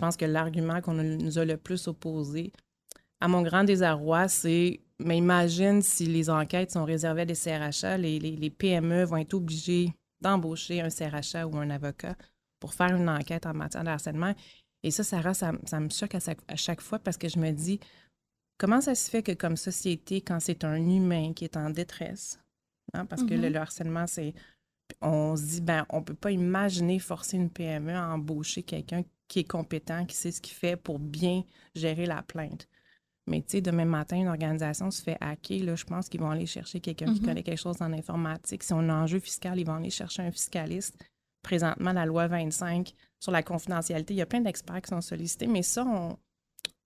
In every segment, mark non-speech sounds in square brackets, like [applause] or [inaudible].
pense que l'argument qu'on nous a le plus opposé, à mon grand désarroi, c'est mais imagine si les enquêtes sont réservées à des CRHA, les, les, PME vont être obligés d'embaucher un CRHA ou un avocat pour faire une enquête en matière de harcèlement. Et ça, Sarah, ça, ça me choque à chaque, fois parce que je me dis, comment ça se fait que comme société, quand c'est un humain qui est en détresse, hein, parce que le, mm-hmm. harcèlement, c'est... On se dit, ben, on ne peut pas imaginer forcer une PME à embaucher quelqu'un qui est compétent, qui sait ce qu'il fait pour bien gérer la plainte. Mais tu sais, demain matin, une organisation se fait hacker, là, je pense qu'ils vont aller chercher quelqu'un qui mm-hmm. connaît quelque chose en informatique. Si on a un enjeu fiscal, ils vont aller chercher un fiscaliste. Présentement, la loi 25 sur la confidentialité, il y a plein d'experts qui sont sollicités, mais ça,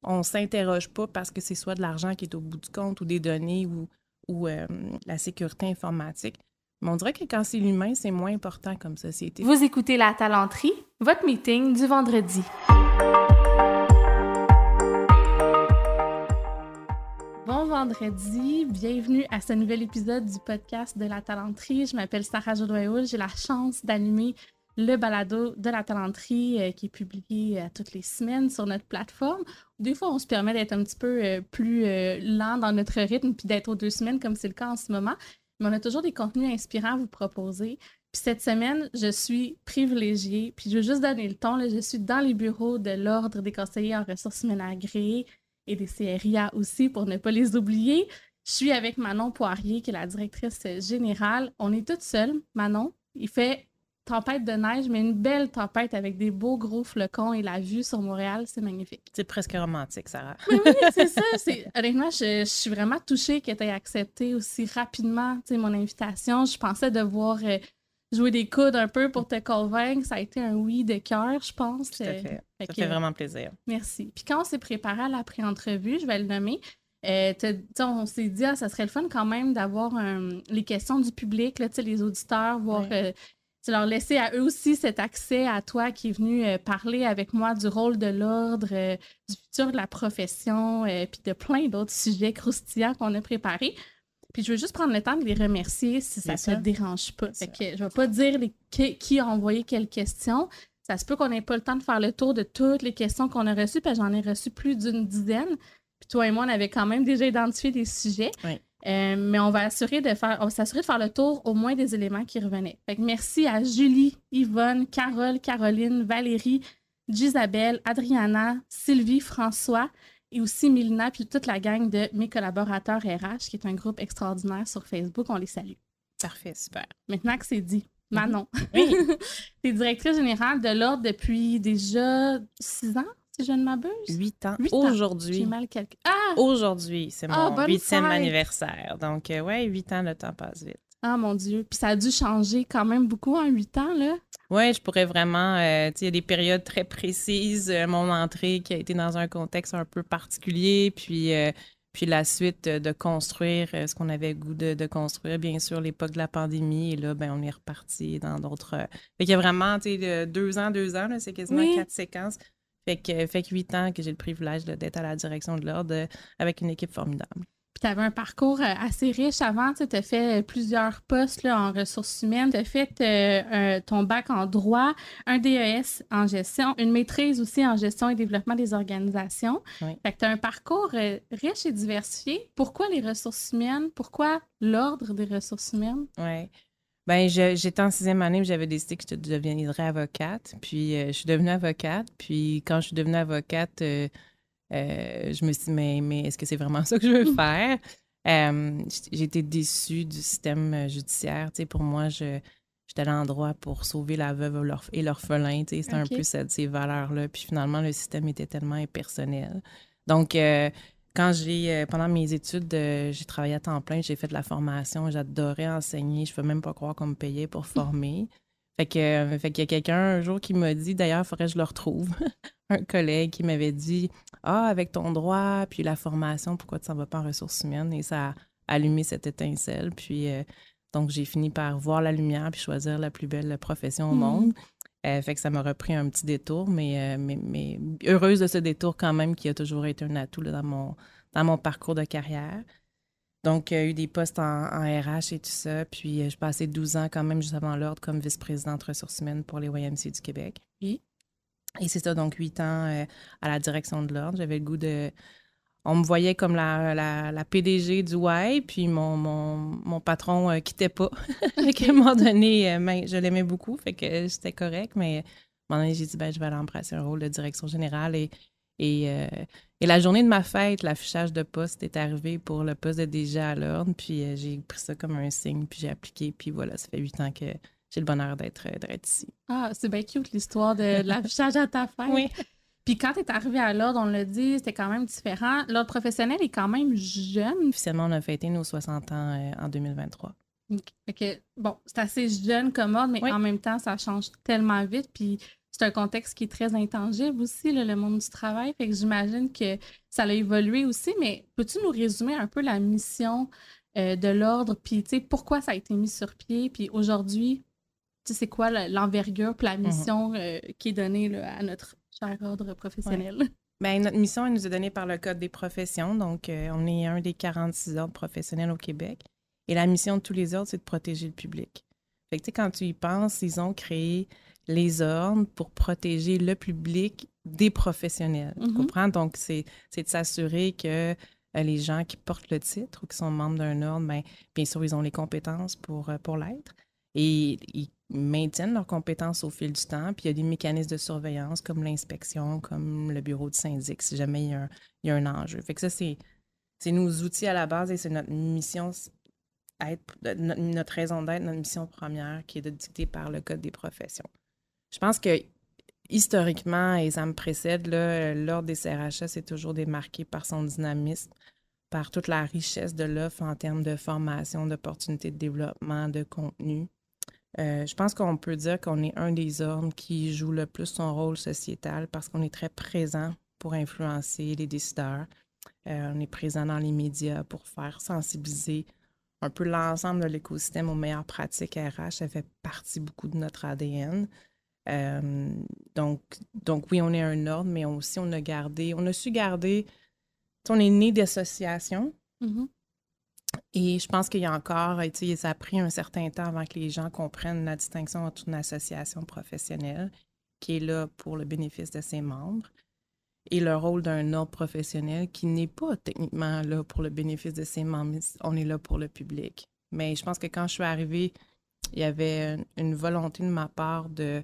on ne s'interroge pas parce que c'est soit de l'argent qui est au bout du compte ou des données ou, ou euh, la sécurité informatique. Mais on dirait que quand c'est l'humain, c'est moins important comme société. Vous écoutez La Talenterie, votre meeting du vendredi. Bon vendredi, bienvenue à ce nouvel épisode du podcast de la talenterie. Je m'appelle Sarah Jodoyoul, j'ai la chance d'animer le balado de la talenterie euh, qui est publié euh, toutes les semaines sur notre plateforme. Des fois, on se permet d'être un petit peu euh, plus lent dans notre rythme puis d'être aux deux semaines comme c'est le cas en ce moment. Mais on a toujours des contenus inspirants à vous proposer. Puis cette semaine, je suis privilégiée. Puis je veux juste donner le ton. je suis dans les bureaux de l'Ordre des conseillers en ressources humaines agréées et des CRIA aussi, pour ne pas les oublier. Je suis avec Manon Poirier, qui est la directrice générale. On est toutes seules. Manon, il fait tempête de neige, mais une belle tempête avec des beaux gros flocons et la vue sur Montréal, c'est magnifique. C'est presque romantique, Sarah. oui, oui, [laughs] c'est ça. Honnêtement, je, je, suis vraiment touchée que tu aies accepté aussi rapidement mon invitation. Je pensais devoir euh, jouer des coudes un peu pour te convaincre. Ça a été un oui de cœur, je pense. Tout à fait. ça fait vraiment plaisir. Merci. Puis quand on s'est préparé à la pré-entrevue, je vais le nommer, euh, on s'est dit, ah, ça serait le fun quand même d'avoir les questions du public, là, les auditeurs, voir, euh, leur laisser à eux aussi cet accès à toi qui est venu euh, parler avec moi du rôle de l'ordre, du futur de la profession, puis de plein d'autres sujets croustillants qu'on a préparés. Puis je veux juste prendre le temps de les remercier si ça ne te dérange pas. Fait que je vais pas dire qui, a envoyé quelles questions. Ça se peut qu'on n'ait pas le temps de faire le tour de toutes les questions qu'on a reçues, parce que j'en ai reçu plus d'une dizaine. Puis toi et moi, on avait quand même déjà identifié des sujets. Euh, mais on va assurer de faire, on va s'assurer de faire le tour au moins des éléments qui revenaient. Fait que merci à Julie, Yvonne, Carole, Caroline, Valérie, Gisabelle, Adriana, Sylvie, François, et aussi Milena, puis toute la gang de mes collaborateurs RH, qui est un groupe extraordinaire sur Facebook. On les salue. Parfait, super. Maintenant que c'est dit, Manon, oui. [laughs] tu es directrice générale de l'Ordre depuis déjà six ans, si je ne m'abuse? Huit ans. Aujourd'hui. J'ai mal calculé. Ah! Aujourd'hui, c'est ah, mon huitième anniversaire. Donc, euh, ouais, huit ans, le temps passe vite. Ah, mon Dieu. Puis ça a dû changer quand même beaucoup en huit ans, là. Oui, je pourrais vraiment. Euh, il y a des périodes très précises. Euh, mon entrée qui a été dans un contexte un peu particulier, puis, euh, puis la suite de construire ce qu'on avait goût de, construire, bien sûr, l'époque de la pandémie. Et là, ben, on est reparti dans d'autres. Fait qu'il y a vraiment deux ans, deux ans, c'est quasiment quatre séquences. Fait que, fait que huit ans que j'ai le privilège d'être à la direction de l'ordre avec une équipe formidable. Puis tu avais un parcours euh, assez riche avant. Tu as fait euh, plusieurs postes là, en ressources humaines. Tu as fait euh, ton bac en droit, un DES en gestion, une maîtrise aussi en gestion et développement des organisations. Fait que tu as un parcours riche et diversifié. Pourquoi les ressources humaines? Pourquoi l'ordre des ressources humaines? Oui. Ben, j'étais en sixième année, j'avais décidé que je deviendrais avocate. Puis, je suis devenue avocate. Puis, quand je suis devenue avocate, euh, je me suis dit, mais, mais est-ce que c'est vraiment [laughs] ça que je veux faire? Euh, j'ai été déçue du système euh, judiciaire. Tu sais, pour moi, je, j'étais à l'endroit pour sauver la veuve et l'orphelin. Tu sais, un peu cette, ces valeurs-là. Puis finalement, le système était tellement impersonnel. Donc, quand j'ai, pendant mes études, j'ai travaillé à temps plein, j'ai fait de la formation, j'adorais enseigner. Je ne peux même pas croire qu'on me payait pour former. Fait que, fait qu'il y a quelqu'un un jour qui m'a dit, d'ailleurs, il faudrait que je le retrouve, [laughs] un collègue qui m'avait dit Ah, avec ton droit, puis la formation, pourquoi tu s'en vas pas en ressources humaines? Et ça a allumé cette étincelle. Puis euh, donc, j'ai fini par voir la lumière puis choisir la plus belle profession au mmh. monde. Euh, fait que ça m'a repris un petit détour, mais, euh, mais, mais, heureuse de ce détour quand même qui a toujours été un atout dans, mon, dans mon parcours de carrière. Donc, il y a eu des postes en, RH et tout ça. Puis, je passais 12 ans quand même juste avant l'ordre comme vice-présidente ressources humaines pour les YMC du Québec. Oui. Et c'est ça, donc huit ans euh, à la direction de l'ordre. J'avais le goût de. On me voyait comme la, la, PDG du Y, puis mon, mon, mon patron ne quittait pas. [laughs] à un moment donné, ben, je l'aimais beaucoup, fait que c'était correct, mais à un moment donné, j'ai dit, ben, je vais aller embrasser un rôle de direction générale. Et, et, et la journée de ma fête, l'affichage de poste est arrivé pour le poste de DG à l'ordre, puis j'ai pris ça comme un signe, puis j'ai appliqué, puis voilà, ça fait huit ans que j'ai le bonheur d'être ici. Ah, c'est bien cute l'histoire de, l'affichage à ta fête. Oui. Puis quand tu es arrivé à l'ordre, on l'a dit, c'était quand même différent. L'ordre professionnel est quand même jeune. Officiellement, on a fêté nos 60 ans euh, en 2023. OK. Bon, c'est assez jeune comme ordre, mais en même temps, ça change tellement vite. Puis c'est un contexte qui est très intangible aussi, le monde du travail. Fait que j'imagine que ça a évolué aussi. Mais peux-tu nous résumer un peu la mission euh, de l'ordre, puis pourquoi ça a été mis sur pied, puis aujourd'hui, c'est quoi l'envergure puis la mhm. mission euh, qui est donnée à notre cher ordre professionnel? Bien, notre mission, elle nous est donnée par le Code des professions. Donc, euh, on est un des 46 ordres professionnels au Québec. Et la mission de tous les ordres, c'est de protéger le public. Fait que, quand tu y penses, ils ont créé les ordres pour protéger le public des professionnels. Tu mhm. comprends? Donc, c'est de s'assurer que euh, les gens qui portent le titre ou qui sont membres d'un ordre, bien, bien sûr, ils ont les compétences pour, pour l'être. Et ils maintiennent leurs compétences au fil du temps. Puis il y a des mécanismes de surveillance comme l'inspection, comme le bureau de syndic, si jamais il y a un, enjeu. Fait que ça, c'est, nos outils à la base et c'est notre mission, être, notre, raison d'être, notre mission première qui est de dicter par le Code des professions. Je pense que historiquement, et ça me précède, l'ordre des CRHS est toujours démarqué par son dynamisme, par toute la richesse de l'offre en termes de formation, d'opportunités de développement, de contenu. Euh, je pense qu'on peut dire qu'on est un des ordres qui joue le plus son rôle sociétal parce qu'on est très présent pour influencer les décideurs. Euh, on est présent dans les médias pour faire sensibiliser un peu l'ensemble de l'écosystème aux meilleures pratiques RH. Ça fait partie beaucoup de notre ADN. Euh, donc, donc oui, on est un ordre, mais aussi on a gardé, on a su garder, on est né d'associations. Mm-hmm. Et je pense qu'il y a encore, ça a pris un certain temps avant que les gens comprennent la distinction entre une association professionnelle qui est là pour le bénéfice de ses membres et le rôle d'un ordre professionnel qui n'est pas techniquement là pour le bénéfice de ses membres, on est là pour le public. Mais je pense que quand je suis arrivée, il y avait une volonté de ma part de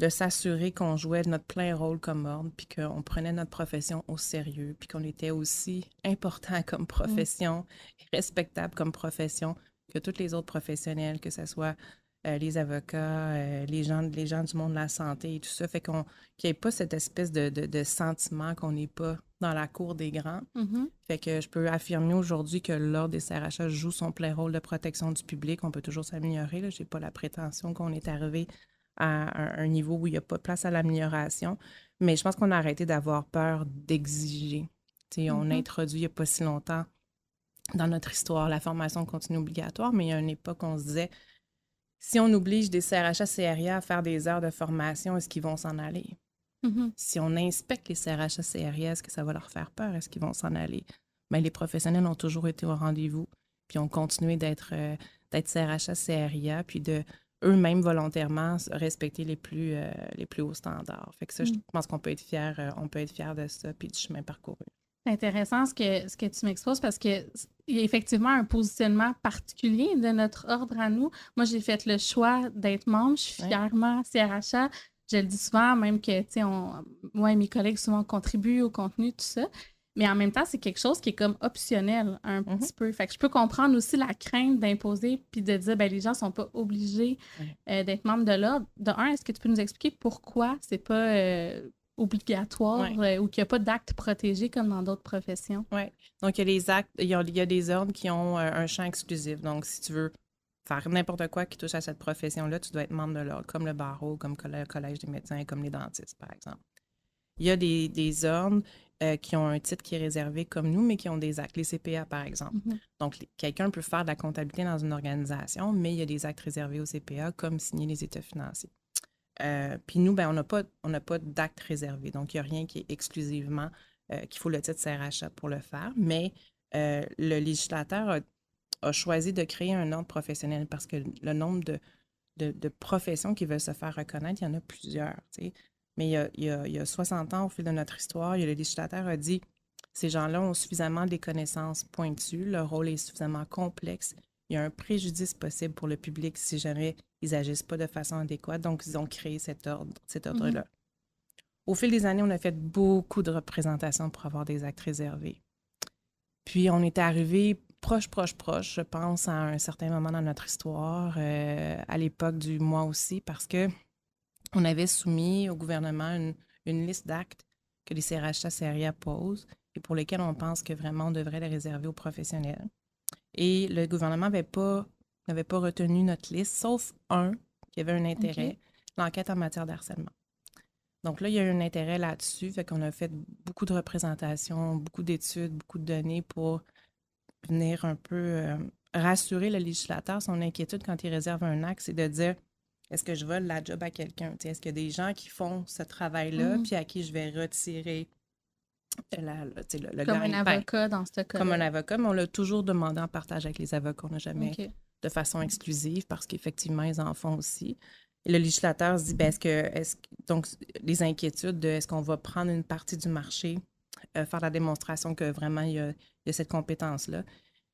de s'assurer qu'on jouait notre plein rôle comme ordre, puis qu'on prenait notre profession au sérieux, puis qu'on était aussi important comme profession, et respectable comme profession que tous les autres professionnels, que ce soit euh, les avocats, euh, les, gens, les gens du monde de la santé et tout ça. Fait qu'on qu'il n'y ait pas cette espèce de, de, sentiment qu'on n'est pas dans la cour des grands. Mm-hmm. Fait que je peux affirmer aujourd'hui que l'Ordre des CRHA joue son plein rôle de protection du public. On peut toujours s'améliorer. Je n'ai pas la prétention qu'on est arrivé à un, niveau où il n'y a pas de place à l'amélioration. Mais je pense qu'on a arrêté d'avoir peur d'exiger. On a mm-hmm. introduit il n'y a pas si longtemps dans notre histoire la formation continue obligatoire, mais il y a une époque où on se disait si on oblige des CRHA, CRIA à faire des heures de formation, est-ce qu'ils vont s'en aller? Mm-hmm. Si on inspecte les CRHA, CRIA, est-ce que ça va leur faire peur? Est-ce qu'ils vont s'en aller? Mais les professionnels ont toujours été au rendez-vous, puis ont continué d'être euh, CRHA, CRIA, puis de eux-mêmes volontairement respecter les plus, euh, les plus hauts standards. Fait que ça, je mm. pense qu'on peut être fier, euh, on peut être fier de ça puis du chemin parcouru. C'est intéressant ce que, ce que tu m'exposes parce qu'il y a effectivement un positionnement particulier de notre ordre à nous. Moi, j'ai fait le choix d'être membre. Je suis fièrement CRHA. Je le dis souvent, même que, tu sais, moi et mes collègues souvent contribuent au contenu, tout ça. Mais en même temps, c'est quelque chose qui est comme optionnel un mhm. petit peu. Fait que je peux comprendre aussi la crainte d'imposer puis de dire ben les gens sont pas obligés euh, d'être membres de l'ordre. De un, est-ce que tu peux nous expliquer pourquoi c'est pas euh, obligatoire euh, ou qu'il n'y a pas d'actes protégés comme dans d'autres professions? Oui. Donc, il y a des actes, il y a, des ordres qui ont un champ exclusif. Donc, si tu veux faire n'importe quoi qui touche à cette profession-là, tu dois être membre de l'ordre, comme le barreau, comme le collège des médecins, comme les dentistes, par exemple. Il y a des, des ordres euh, qui ont un titre qui est réservé comme nous, mais qui ont des actes, les CPA par exemple. Mm-hmm. Donc, quelqu'un peut faire de la comptabilité dans une organisation, mais il y a des actes réservés au CPA, comme signer les états financiers. Euh, puis nous, ben, on n'a pas, pas d'actes réservés. Donc, il n'y a rien qui est exclusivement euh, qu'il faut le titre CRHA pour le faire. Mais le législateur a, choisi de créer un ordre professionnel parce que le nombre de, de, professions qui veulent se faire reconnaître, il y en a plusieurs. Mais il y, a, il, y a, 60 ans, au fil de notre histoire, le législateur a dit ces gens-là ont suffisamment des connaissances pointues, leur rôle est suffisamment complexe, il y a un préjudice possible pour le public si jamais ils n'agissent pas de façon adéquate. Donc, ils ont créé cet ordre, cet mm-hmm. ordre-là. Au fil des années, on a fait beaucoup de représentations pour avoir des actes réservés. Puis, on est arrivé proche, proche, proche, je pense, à un certain moment dans notre histoire, euh, à l'époque du mois aussi, parce que on avait soumis au gouvernement une, liste d'actes que les CRHA CRIA posent et pour lesquels on pense que vraiment on devrait les réserver aux professionnels. Et le gouvernement n'avait pas, pas retenu notre liste, sauf un qui avait un intérêt, l'enquête en matière de harcèlement. Donc là, il y a eu un intérêt là-dessus, fait qu'on a fait beaucoup de représentations, beaucoup d'études, beaucoup de données pour venir un peu euh, rassurer le législateur. Son inquiétude quand il réserve un acte, c'est de dire est-ce que je vole la job à quelqu'un? Est-ce qu'il y a des gens qui font ce travail-là, mm-hmm. puis à qui je vais retirer le, Comme un avocat dans ce cas Comme un avocat, mais on l'a toujours demandé en partage avec les avocats. On n'a jamais de façon exclusive parce qu'effectivement, ils en font aussi. Et le législateur se dit, ben, est-ce que, est donc, les inquiétudes de est-ce qu'on va prendre une partie du marché, euh, faire la démonstration que vraiment il y a, cette compétence-là?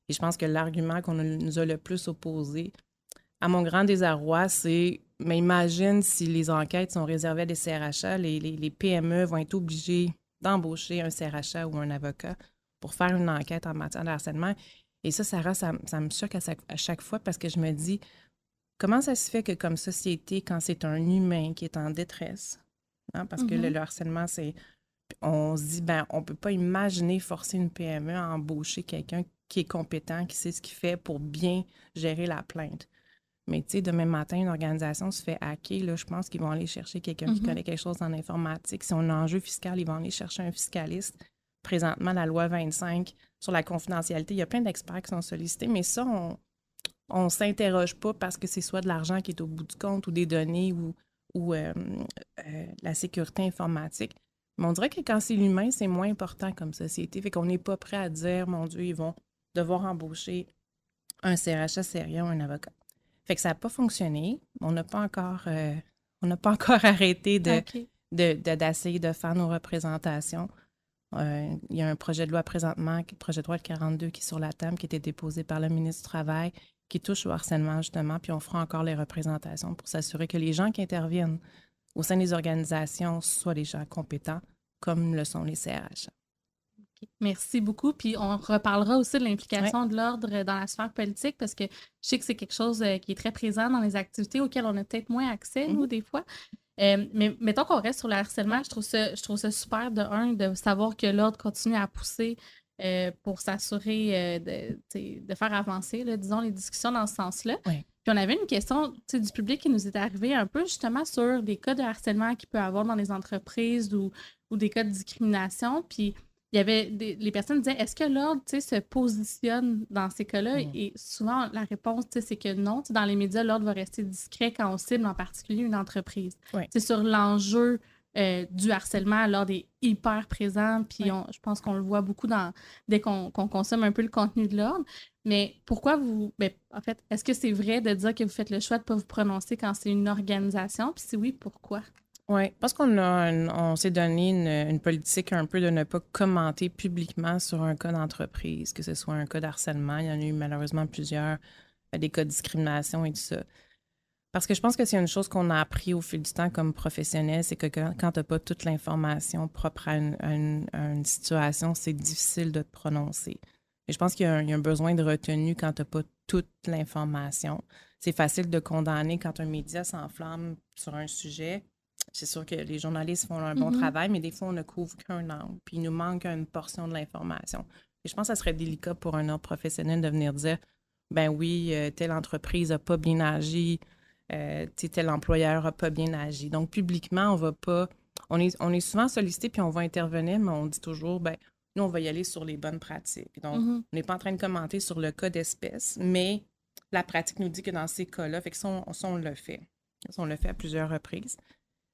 Et je pense que l'argument qu'on nous a le plus opposé, à mon grand désarroi, c'est mais imagine si les enquêtes sont réservées à des CRHA, les, les PME vont être obligés d'embaucher un CRHA ou un avocat pour faire une enquête en matière de harcèlement. Et ça, Sarah, ça, me choque à chaque, fois parce que je me dis, comment ça se fait que comme société, quand c'est un humain qui est en détresse, hein, parce que le, mm-hmm. harcèlement, c'est... On se dit, ben, on ne peut pas imaginer forcer une PME à embaucher quelqu'un qui est compétent, qui sait ce qu'il fait pour bien gérer la plainte. Mais tu sais, demain matin, une organisation se fait hacker. Là, je pense qu'ils vont aller chercher quelqu'un qui mhm. connaît quelque chose en informatique. Si on a un enjeu fiscal, ils vont aller chercher un fiscaliste. Présentement, la loi 25 sur la confidentialité, il y a plein d'experts qui sont sollicités, mais ça, on ne s'interroge pas parce que c'est soit de l'argent qui est au bout du compte ou des données ou, ou euh, euh, la sécurité informatique. Mais on dirait que quand c'est l'humain, c'est moins important comme société. Fait qu'on n'est pas prêt à dire, mon Dieu, ils vont devoir embaucher un CRHA sérieux ou un avocat. Fait que ça n'a pas fonctionné. On n'a pas encore, euh, on n'a pas [laughs] encore arrêté de, d'essayer de, faire nos représentations. Euh, il y a un projet de loi présentement, le projet de loi 42 qui est sur la table, qui a été déposé par le ministre du Travail, qui touche au harcèlement justement, puis on fera encore les représentations pour s'assurer que les gens qui interviennent au sein des organisations soient des gens compétents, comme le sont les CRH. Merci beaucoup. Puis on reparlera aussi de l'implication de l'ordre dans la sphère politique parce que je sais que c'est quelque chose euh, qui est très présent dans les activités auxquelles on a peut-être moins accès, nous, mm-hmm. des fois. Euh, mais mettons qu'on reste sur le harcèlement, je trouve ça, je trouve ça super de un, de savoir que l'ordre continue à pousser euh, pour s'assurer de, faire avancer, disons, les discussions dans ce sens-là. Puis on avait une question du public qui nous est arrivée un peu justement sur des cas de harcèlement qu'il peut y avoir dans les entreprises ou, ou des cas de discrimination. Puis il y avait les personnes disaient est-ce que l'ordre se positionne dans ces cas-là? Mm. Et souvent, la réponse, c'est que non. dans les médias, l'ordre va rester discret quand on cible en particulier une entreprise. C'est sur l'enjeu euh, du harcèlement, l'ordre est hyper présent. Puis je pense qu'on le voit beaucoup dans, dès qu'on consomme un peu le contenu de l'ordre. Mais pourquoi vous. Ben, en fait, est-ce que c'est vrai de dire que vous faites le choix de ne pas vous prononcer quand c'est une organisation? Puis si oui, pourquoi? Oui, parce qu'on a on s'est donné une, politique un peu de ne pas commenter publiquement sur un cas d'entreprise, que ce soit un cas d'harcèlement. Il y en a eu malheureusement plusieurs, euh, des cas de discrimination et tout ça. Parce que je pense que c'est une chose qu'on a appris au fil du temps comme professionnel, c'est que quand, tu n'as pas toute l'information propre à une, situation, c'est difficile de te prononcer. Et je pense qu'il y, a un besoin de retenue quand tu n'as pas toute l'information. C'est facile de condamner quand un média s'enflamme sur un sujet c'est sûr que les journalistes font un bon mm-hmm. travail, mais des fois, on ne couvre qu'un angle, puis il nous manque une portion de l'information. Et je pense que ça serait délicat pour un autre professionnel de venir dire ben oui, euh, telle entreprise n'a pas bien agi, euh, tel employeur n'a pas bien agi. Donc, publiquement, on va pas. On est, on est souvent sollicité puis on va intervenir, mais on dit toujours ben nous, on va y aller sur les bonnes pratiques. Donc, mm-hmm. on n'est pas en train de commenter sur le cas d'espèce, mais la pratique nous dit que dans ces cas-là, fait que ça, on, le fait. on le fait à plusieurs reprises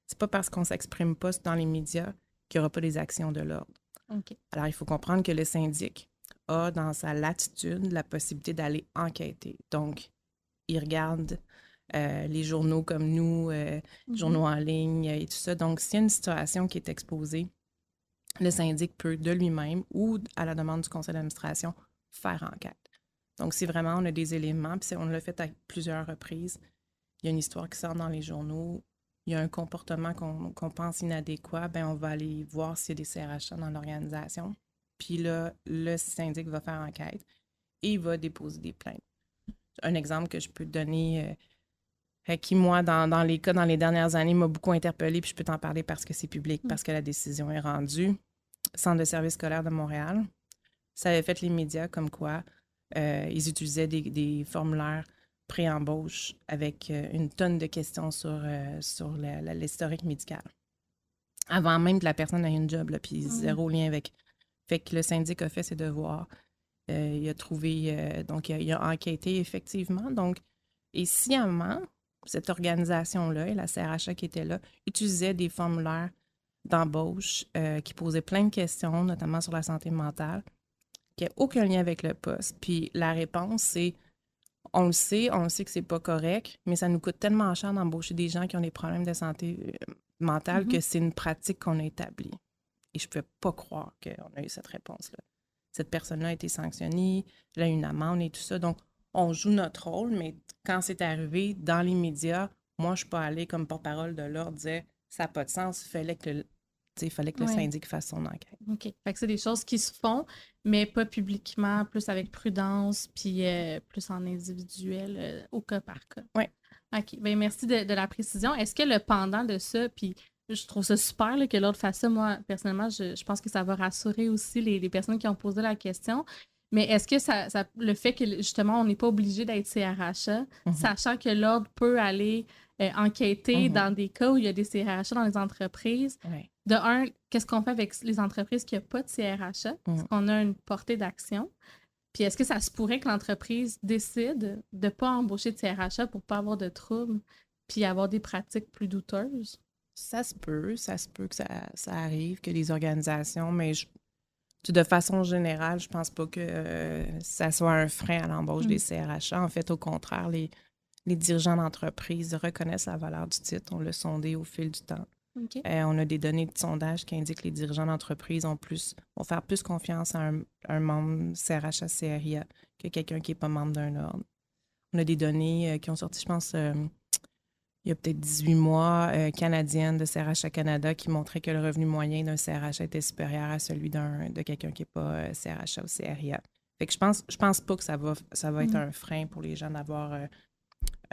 c'est pas parce qu'on s'exprime pas dans les médias qu'il n'y aura pas des actions de l'ordre. Alors, il faut comprendre que le syndic a dans sa latitude la possibilité d'aller enquêter. Donc, il regarde euh, les journaux comme nous, euh, Mhm. journaux en ligne et tout ça. Donc, s'il y a une situation qui est exposée, le syndic peut de lui-même ou à la demande du conseil d'administration faire enquête. Donc, si vraiment on a des éléments, puis on l'a fait à plusieurs reprises, il y a une histoire qui sort dans les journaux, il y a un comportement qu'on pense inadéquat, ben on va aller voir s'il y a des CRHA dans l'organisation. Puis là, le syndic va faire enquête et il va déposer des plaintes. Un exemple que je peux te donner, euh, euh, qui, moi, dans, dans les cas dans les dernières années, m'a beaucoup interpellé, puis je peux t'en parler parce que c'est public, Mm. parce que la décision est rendue. Centre de service scolaire de Montréal, ça avait fait les médias comme quoi euh, ils utilisaient des, des formulaires pré-embauche avec euh, une tonne de questions sur, euh, sur l'historique médical. Avant même que la personne ait une job, là, puis zéro lien avec. Fait que le syndic a fait ses devoirs. Euh, il a trouvé, euh, donc il a, il a enquêté effectivement. Donc, et sciemment, cette organisation-là et la CRHA qui était là utilisaient des formulaires d'embauche euh, qui posaient plein de questions, notamment sur la santé mentale, qui n'avaient aucun lien avec le poste. Puis la réponse, c'est on le sait, on le sait que c'est pas correct, mais ça nous coûte tellement cher d'embaucher des gens qui ont des problèmes de santé euh, mentale Mhm. que c'est une pratique qu'on a établie. Et je ne pouvais pas croire qu'on a eu cette réponse-là. Cette personne-là a été sanctionnée, elle a eu une amende et tout ça. Donc, on joue notre rôle, mais quand c'est arrivé dans les médias, moi, je ne suis pas allée comme porte-parole de l'ordre, dire ça n'a pas de sens, il fallait que il fallait que le Ouais. syndic fasse son enquête. OK. Fait que c'est des choses qui se font, mais pas publiquement, plus avec prudence, puis euh, plus en individuel, euh, au cas par cas. Ouais. OK. Ben, merci de, de la précision. Est-ce que le pendant de ça, puis je trouve ça super là, que l'autre fasse ça, moi, personnellement, je, je pense que ça va rassurer aussi les, les personnes qui ont posé la question. Mais est-ce que ça, ça- le fait que justement on n'est pas obligé d'être CRHA, Mhm. sachant que l'ordre peut aller euh, enquêter Mhm. dans des cas où il y a des CRHA dans les entreprises, Ouais. De un, qu'est-ce qu'on fait avec les entreprises qui n'ont pas de CRHA? Est-ce Mhm. qu'on a une portée d'action? Puis est-ce que ça se pourrait que l'entreprise décide de ne pas embaucher de CRHA pour ne pas avoir de troubles puis avoir des pratiques plus douteuses? Ça se peut, ça se peut que ça, ça arrive, que les organisations, mais je- de façon générale, je pense pas que euh, ça soit un frein à l'embauche Mm. des CRHA. En fait, au contraire, les, les dirigeants d'entreprise reconnaissent la valeur du titre. On l'a sondé au fil du temps. Euh, on a des données de sondage qui indiquent que les dirigeants d'entreprise ont plus, vont faire plus confiance à un, un membre CRHA CRIA que quelqu'un qui n'est pas membre d'un ordre. On a des données euh, qui ont sorti, je pense, euh, il y a peut-être 18 mois, canadiennes de CRHA Canada qui montraient que le revenu moyen d'un CRHA était supérieur à celui d'un, de quelqu'un qui n'est pas CRHA ou CRIA. Fait que je pense, je pense pas que ça va, ça va être Mhm. un frein pour les gens d'avoir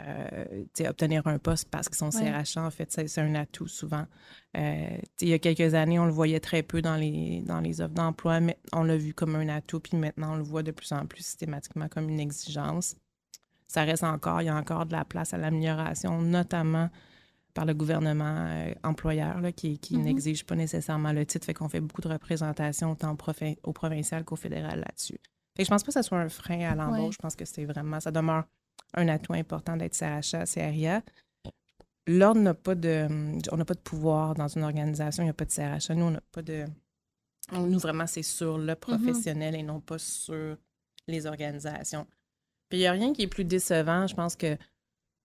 euh, obtenir un poste parce qu'ils sont Ouais. CRHA. En fait, c'est, un atout souvent. Euh, il y a quelques années, on le voyait très peu dans les, dans les offres d'emploi, mais on l'a vu comme un atout, puis maintenant, on le voit de plus en plus systématiquement comme une exigence. Ça reste encore, il y a encore de la place à l'amélioration, notamment par le gouvernement euh, employeur là, qui, qui Mhm. n'exige pas nécessairement le titre, fait qu'on fait beaucoup de représentations autant au, provincial qu'au fédéral là-dessus. Fait que je pense pas que ça soit un frein à l'embauche, Ouais. je pense que c'est vraiment, ça demeure un atout important d'être CRHA, CRIA. L'ordre n'a pas de, on n'a pas de pouvoir dans une organisation, il n'y a pas de CRHA. Nous, on n'a pas de, nous vraiment, c'est sur le professionnel et non pas sur les organisations. Puis il n'y a rien qui est plus décevant. Je pense que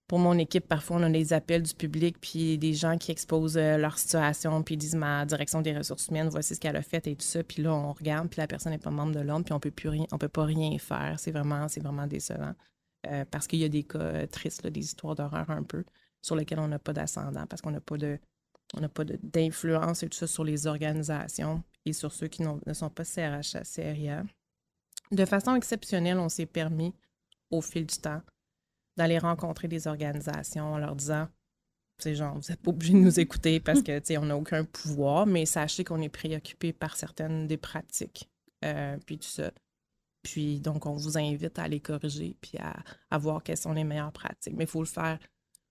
pour mon équipe, parfois, on a des appels du public, puis des gens qui exposent euh, leur situation, puis ils disent ma direction des ressources humaines, voici ce qu'elle a fait et tout ça. Puis là, on regarde, puis la personne n'est pas membre de l'ordre, puis on peut plus rien, on peut pas rien faire. C'est vraiment, c'est vraiment décevant. Euh, parce qu'il y a des cas euh, tristes, des histoires d'horreur un peu, sur lesquelles on n'a pas d'ascendant, parce qu'on n'a pas de on n'a pas d'influence et tout ça sur les organisations et sur ceux qui ne sont pas CRHA, CRIA. De façon exceptionnelle, on s'est permis, au fil du temps, d'aller rencontrer des organisations en leur disant c'est genre, vous n'êtes pas obligé de nous écouter parce que, tu sais, on n'a aucun pouvoir, mais sachez qu'on est préoccupé par certaines des pratiques, euh, puis tout ça. Puis, donc, on vous invite à les corriger, puis à, à voir quelles sont les meilleures pratiques. Mais il faut le faire,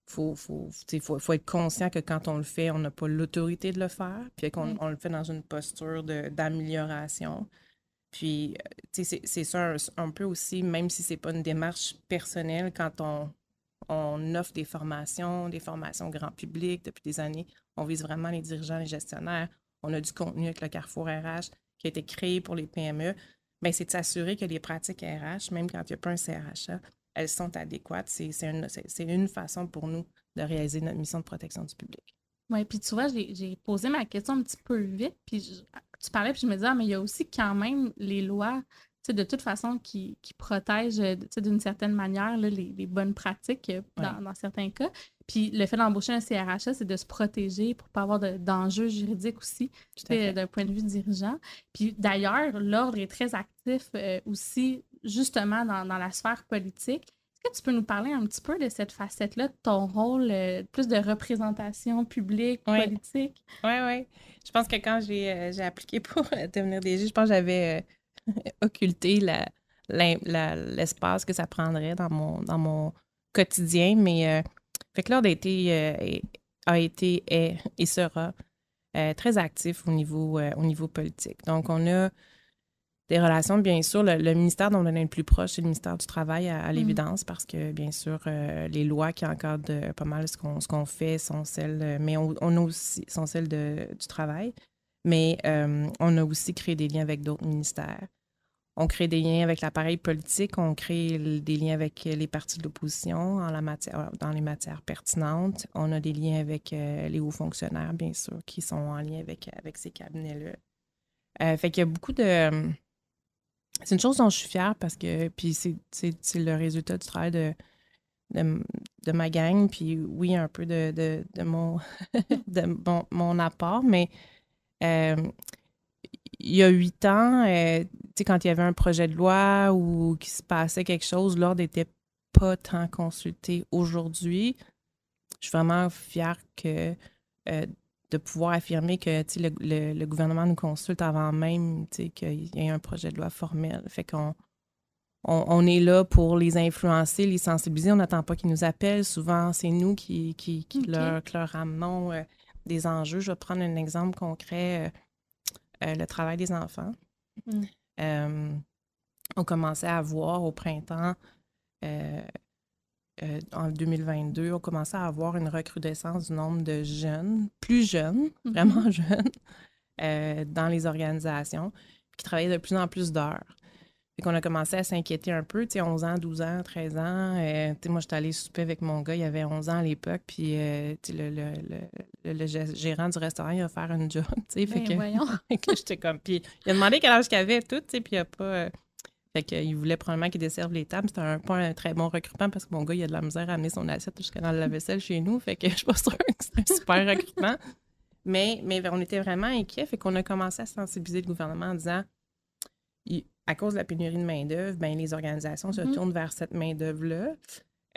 il faut, faut, être conscient que quand on le fait, on n'a pas l'autorité de le faire, puis qu'on Mm. on le fait dans une posture d'amélioration. Puis, euh, tu sais, c'est- c'est ça un, un peu aussi, même si c'est pas une démarche personnelle, quand on, on offre des formations, des formations grand public depuis des années, on vise vraiment les dirigeants, les gestionnaires. On a du contenu avec le Carrefour RH qui a été créé pour les PME. Bien, c'est de s'assurer que les pratiques RH, même quand il n'y a pas un CRHA, elles sont adéquates. C'est une, une façon pour nous de réaliser notre mission de protection du public. Oui, puis tu vois, j'ai posé ma question un petit peu vite, puis tu parlais, puis je me disais, ah, mais il y a aussi quand même les lois, de toute façon, qui, qui protègent d'une certaine manière les, les, bonnes pratiques euh, dans, certains cas. Puis le fait d'embaucher un CRHA, c'est de se protéger pour ne pas avoir d'enjeux juridiques aussi, d'un point de vue dirigeant. Puis d'ailleurs, l'ordre est très actif euh, aussi, justement, dans, dans, la sphère politique. Est-ce que tu peux nous parler un petit peu de cette facette-là, de ton rôle, euh, plus de représentation publique, politique? Oui, oui. Je pense que quand j'ai euh, appliqué pour devenir DG, je pense que j'avais [laughs] occulté l'espace que ça prendrait dans mon, dans mon quotidien, mais fait que l'ordre a été, euh, a été est, et sera euh, très actif au niveau, euh, au niveau politique. Donc, on a des relations, bien sûr. Le, ministère dont on est le plus proche, c'est le ministère du Travail, à, mm. l'évidence, parce que, bien sûr, les lois qui encadrent pas mal ce qu'on, ce qu'on fait sont celles, mais on, a aussi, sont celles de, du travail. Mais on a aussi créé des liens avec d'autres ministères on crée des liens avec l'appareil politique, on crée des liens avec les partis de l'opposition matière, dans les matières pertinentes. On a des liens avec euh, les hauts fonctionnaires, bien sûr, qui sont en lien avec, ces cabinets-là. Euh, fait qu'il y a beaucoup de. C'est une chose dont je suis fière parce que puis c'est le résultat du travail de, ma gang, puis oui, un peu de, de, mon, [laughs] de mon, apport, mais euh, il y a huit ans, euh, quand il y avait un projet de loi ou qu'il se passait quelque chose, l'ordre n'était pas tant consulté. Aujourd'hui, je suis vraiment fière que, euh, de pouvoir affirmer que le, le, gouvernement nous consulte avant même qu'il y ait un projet de loi formel. Fait qu'on on, est là pour les influencer, les sensibiliser. On n'attend pas qu'ils nous appellent. Souvent, c'est nous qui, qui, leur, ramenons euh, des enjeux. Je vais prendre un exemple concret. Euh, le travail des enfants. Mm. Euh, on commençait à voir au printemps, euh, en 2022, on commençait à avoir une recrudescence du nombre de jeunes, plus jeunes, mm-hmm. vraiment [laughs] jeunes, dans les organisations, qui travaillaient de plus en plus d'heures. Fait qu'on a commencé à s'inquiéter un peu, tu sais, 11 ans, 12 ans, 13 ans. Euh, tu sais, moi, j'étais allée souper avec mon gars, il avait 11 ans à l'époque, puis euh, le, le, le, le, gérant du restaurant, il a offert une job, [laughs] tu sais. Fait ben, que, [laughs] j'étais comme... Puis il a demandé quel âge qu'il avait, tout, tu sais, puis il a pas... Euh, fait qu'il voulait probablement qu'il desserve les tables. C'était un, pas un très bon recrutement parce que mon gars, il a de la misère à amener son assiette jusqu'à dans la vaisselle chez nous. Fait que [laughs] je suis pas sûre que c'est un super recrutement. Mais, mais on était vraiment inquiets. Fait qu'on a commencé à sensibiliser le gouvernement en disant à cause de la pénurie de main-d'œuvre, ben, les organisations se mhm. tournent vers cette main-d'œuvre-là.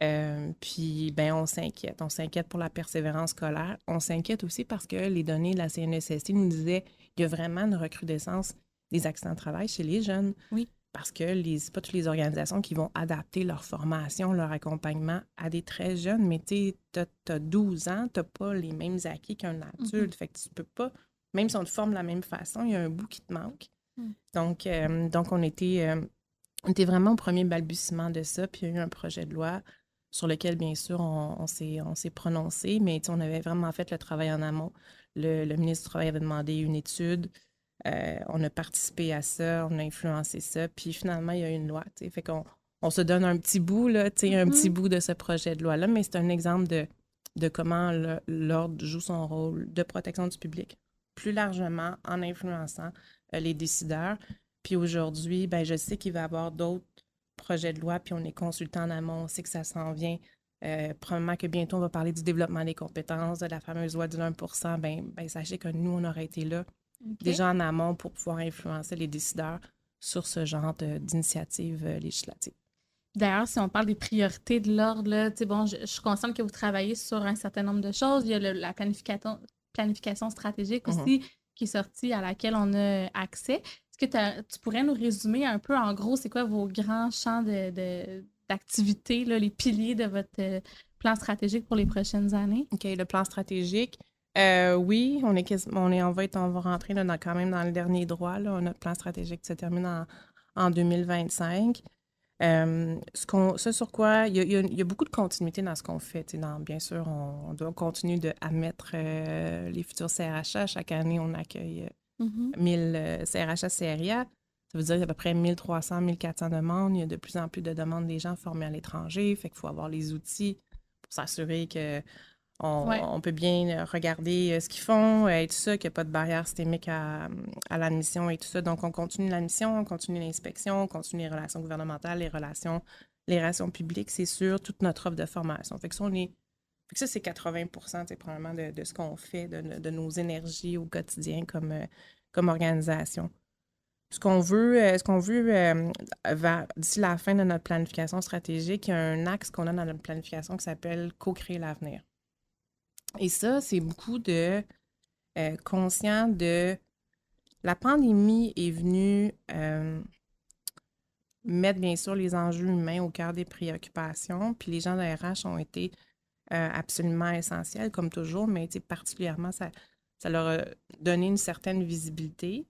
Euh, puis, ben, on s'inquiète. On s'inquiète pour la persévérance scolaire. On s'inquiète aussi parce que les données de la CNESST nous disaient qu'il y a vraiment une recrudescence des accidents de travail chez les jeunes. Oui. Parce que les, pas toutes les organisations qui vont adapter leur formation, leur accompagnement à des très jeunes. Mais tu as, 12 ans, tu n'as pas les mêmes acquis qu'un adulte. Mhm. Fait que tu peux pas, même si on te forme de la même façon, il y a un bout qui te manque. Hmm. Donc, euh, donc on, était, euh, on était vraiment au premier balbutiement de ça. Puis il y a eu un projet de loi sur lequel, bien sûr, on, on s'est prononcé, mais on avait vraiment fait le travail en amont. Le, ministre du Travail avait demandé une étude. Euh, on a participé à ça, on a influencé ça. Puis finalement, il y a eu une loi. Fait qu'on on se donne un petit bout, là, un petit mm-hmm. bout de ce projet de loi-là, mais c'est un exemple de, de comment l'ordre joue son rôle de protection du public, plus largement en influençant les décideurs. Puis aujourd'hui, ben, je sais qu'il va y avoir d'autres projets de loi, puis on est consultant en amont, on sait que ça s'en vient. Euh, probablement que bientôt, on va parler du développement des compétences, de la fameuse loi du 1% ben, ben, sachez que nous, on aurait été là déjà en amont pour pouvoir influencer les décideurs sur ce genre d'initiative euh, législative. D'ailleurs, si on parle des priorités de l'ordre, bon, je, suis consciente que vous travaillez sur un certain nombre de choses. Il y a la planification, planification stratégique mm-hmm. aussi qui est sortie à laquelle on a accès. Est-ce que tu pourrais nous résumer un peu, en gros, c'est quoi vos grands champs d'activité, de, les piliers de votre euh, plan stratégique pour les prochaines années? OK, le plan stratégique. Euh, oui, on est, on est en va, on va rentrer là, quand même dans le dernier droit. Là. Notre plan stratégique se termine en, en 2025. Euh, ce, sur quoi il y, a, beaucoup de continuité dans ce qu'on fait. bien sûr, on, doit continuer de admettre euh, les futurs CRHA. Chaque année, on accueille 1000 CRHA, CRIA. Ça veut dire qu'il y a à peu près 1300, 1400 demandes. Il y a de plus en plus de demandes des gens formés à l'étranger. Fait qu'il faut avoir les outils pour s'assurer que on, peut bien regarder euh, ce qu'ils font et tout ça, qu'il n'y a pas de barrière systémique à, l'admission et tout ça. Donc, on continue l'admission, on continue l'inspection, on continue les relations gouvernementales, les relations, les relations publiques, c'est sûr, toute notre offre de formation. Fait que ça, on est, ça, c'est 80 c'est probablement de, ce qu'on fait, de, nos énergies au quotidien comme, euh, comme organisation. Ce qu'on veut, euh, ce qu'on veut d'ici la fin de notre planification stratégique, il y a un axe qu'on a dans notre planification qui s'appelle Co-créer l'avenir. Et ça, c'est beaucoup de euh, conscient de la pandémie est venue euh, mettre bien sûr les enjeux humains au cœur des préoccupations. Puis les gens de RH ont été euh, absolument essentiels, comme toujours, mais particulièrement, ça, ça leur a donné une certaine visibilité,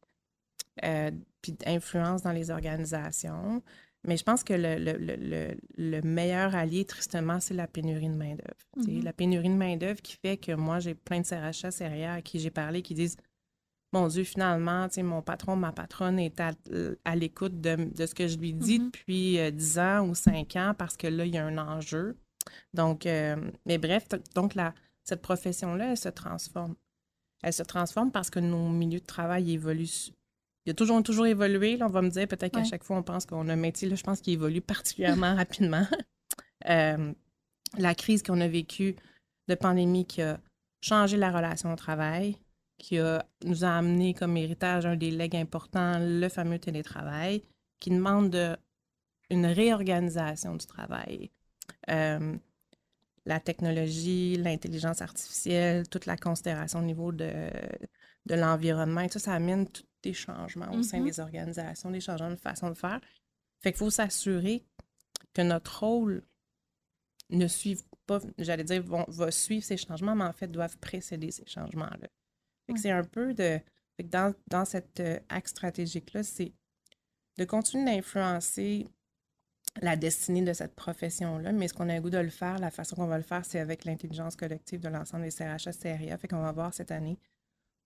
puis d'influence dans les organisations. Mais je pense que le, meilleur allié, tristement, c'est la pénurie de main-d'œuvre. Mm-hmm. La pénurie de main-d'œuvre qui fait que moi, j'ai plein de CRHA derrière à qui j'ai parlé qui disent Mon Dieu, finalement, mon patron, ma patronne est à, l'écoute de, ce que je lui dis mm-hmm. depuis 10 euh, ans ou 5 ans parce que là, il y a un enjeu. Donc, euh, mais bref, donc la, cette profession-là, elle se transforme. Elle se transforme parce que nos milieux de travail évoluent il a toujours, toujours évolué. Là, on va me dire peut-être qu'à chaque fois, on pense qu'on a un métier. Là, je pense qu'il évolue particulièrement [laughs] rapidement. Euh, la crise qu'on a vécue de pandémie qui a changé la relation au travail, qui a, nous a amené comme héritage un des legs importants, le fameux télétravail, qui demande de, une réorganisation du travail. Euh, la technologie, l'intelligence artificielle, toute la considération au niveau de, de l'environnement, et tout ça amène tout, des changements au sein mm-hmm. des organisations, des changements de façon de faire. Fait qu'il faut s'assurer que notre rôle ne suive pas, j'allais dire, va suivre ces changements, mais en fait doivent précéder ces changements-là. Fait que c'est un peu de. dans, dans cet euh, axe stratégique-là, c'est de continuer d'influencer la destinée de cette profession-là, mais ce qu'on a le goût de le faire, la façon qu'on va le faire, c'est avec l'intelligence collective de l'ensemble des CRHA, CRIA. Fait qu'on va voir cette année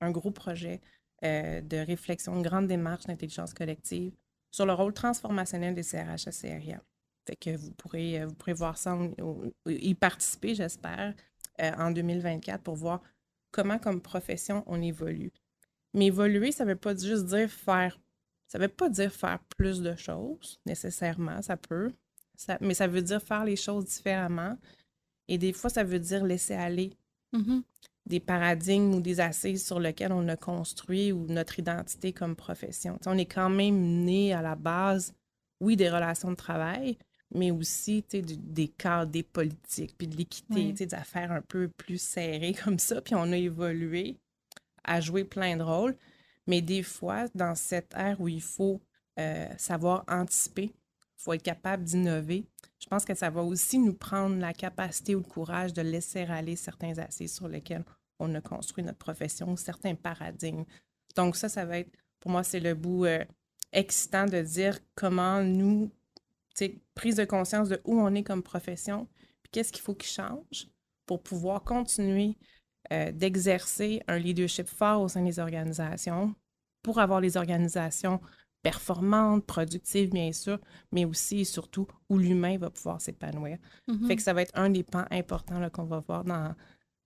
un gros projet euh, de réflexion, une grande démarche d'intelligence collective sur le rôle transformationnel des CRH CRIA. Fait que vous pourrez, euh, vous pourrez voir ça, y participer, j'espère, euh, en 2024 pour voir comment, comme profession, on évolue. Mais évoluer, ça ne veut pas juste dire faire, ça veut pas dire faire plus de choses, nécessairement, ça peut, mais ça veut dire faire les choses différemment. Et des fois, ça veut dire laisser aller. Mm-hmm des paradigmes ou des assises sur lesquels on a construit ou notre identité comme profession. on est quand même né à la base, oui, des relations de travail, mais aussi des cadres, des politiques, puis de l'équité, des affaires un peu plus serrées comme ça. Puis on a évolué à jouer plein de rôles. Mais des fois, dans cette ère où il faut euh, savoir anticiper, il faut être capable d'innover, je pense que ça va aussi nous prendre la capacité ou le courage de laisser aller certains assises sur lesquels on a construit notre profession, certains paradigmes. Donc ça, ça va être, pour moi, c'est le bout euh, excitant de dire comment nous, prise de conscience de où on est comme profession, puis qu'est-ce qu'il faut qu'il change pour pouvoir continuer euh, d'exercer un leadership fort au sein des organisations, pour avoir les organisations performante, productive, bien sûr, mais aussi et surtout où l'humain va pouvoir s'épanouir. Mm-hmm. Fait que ça va être un des pans importants qu'on va voir dans,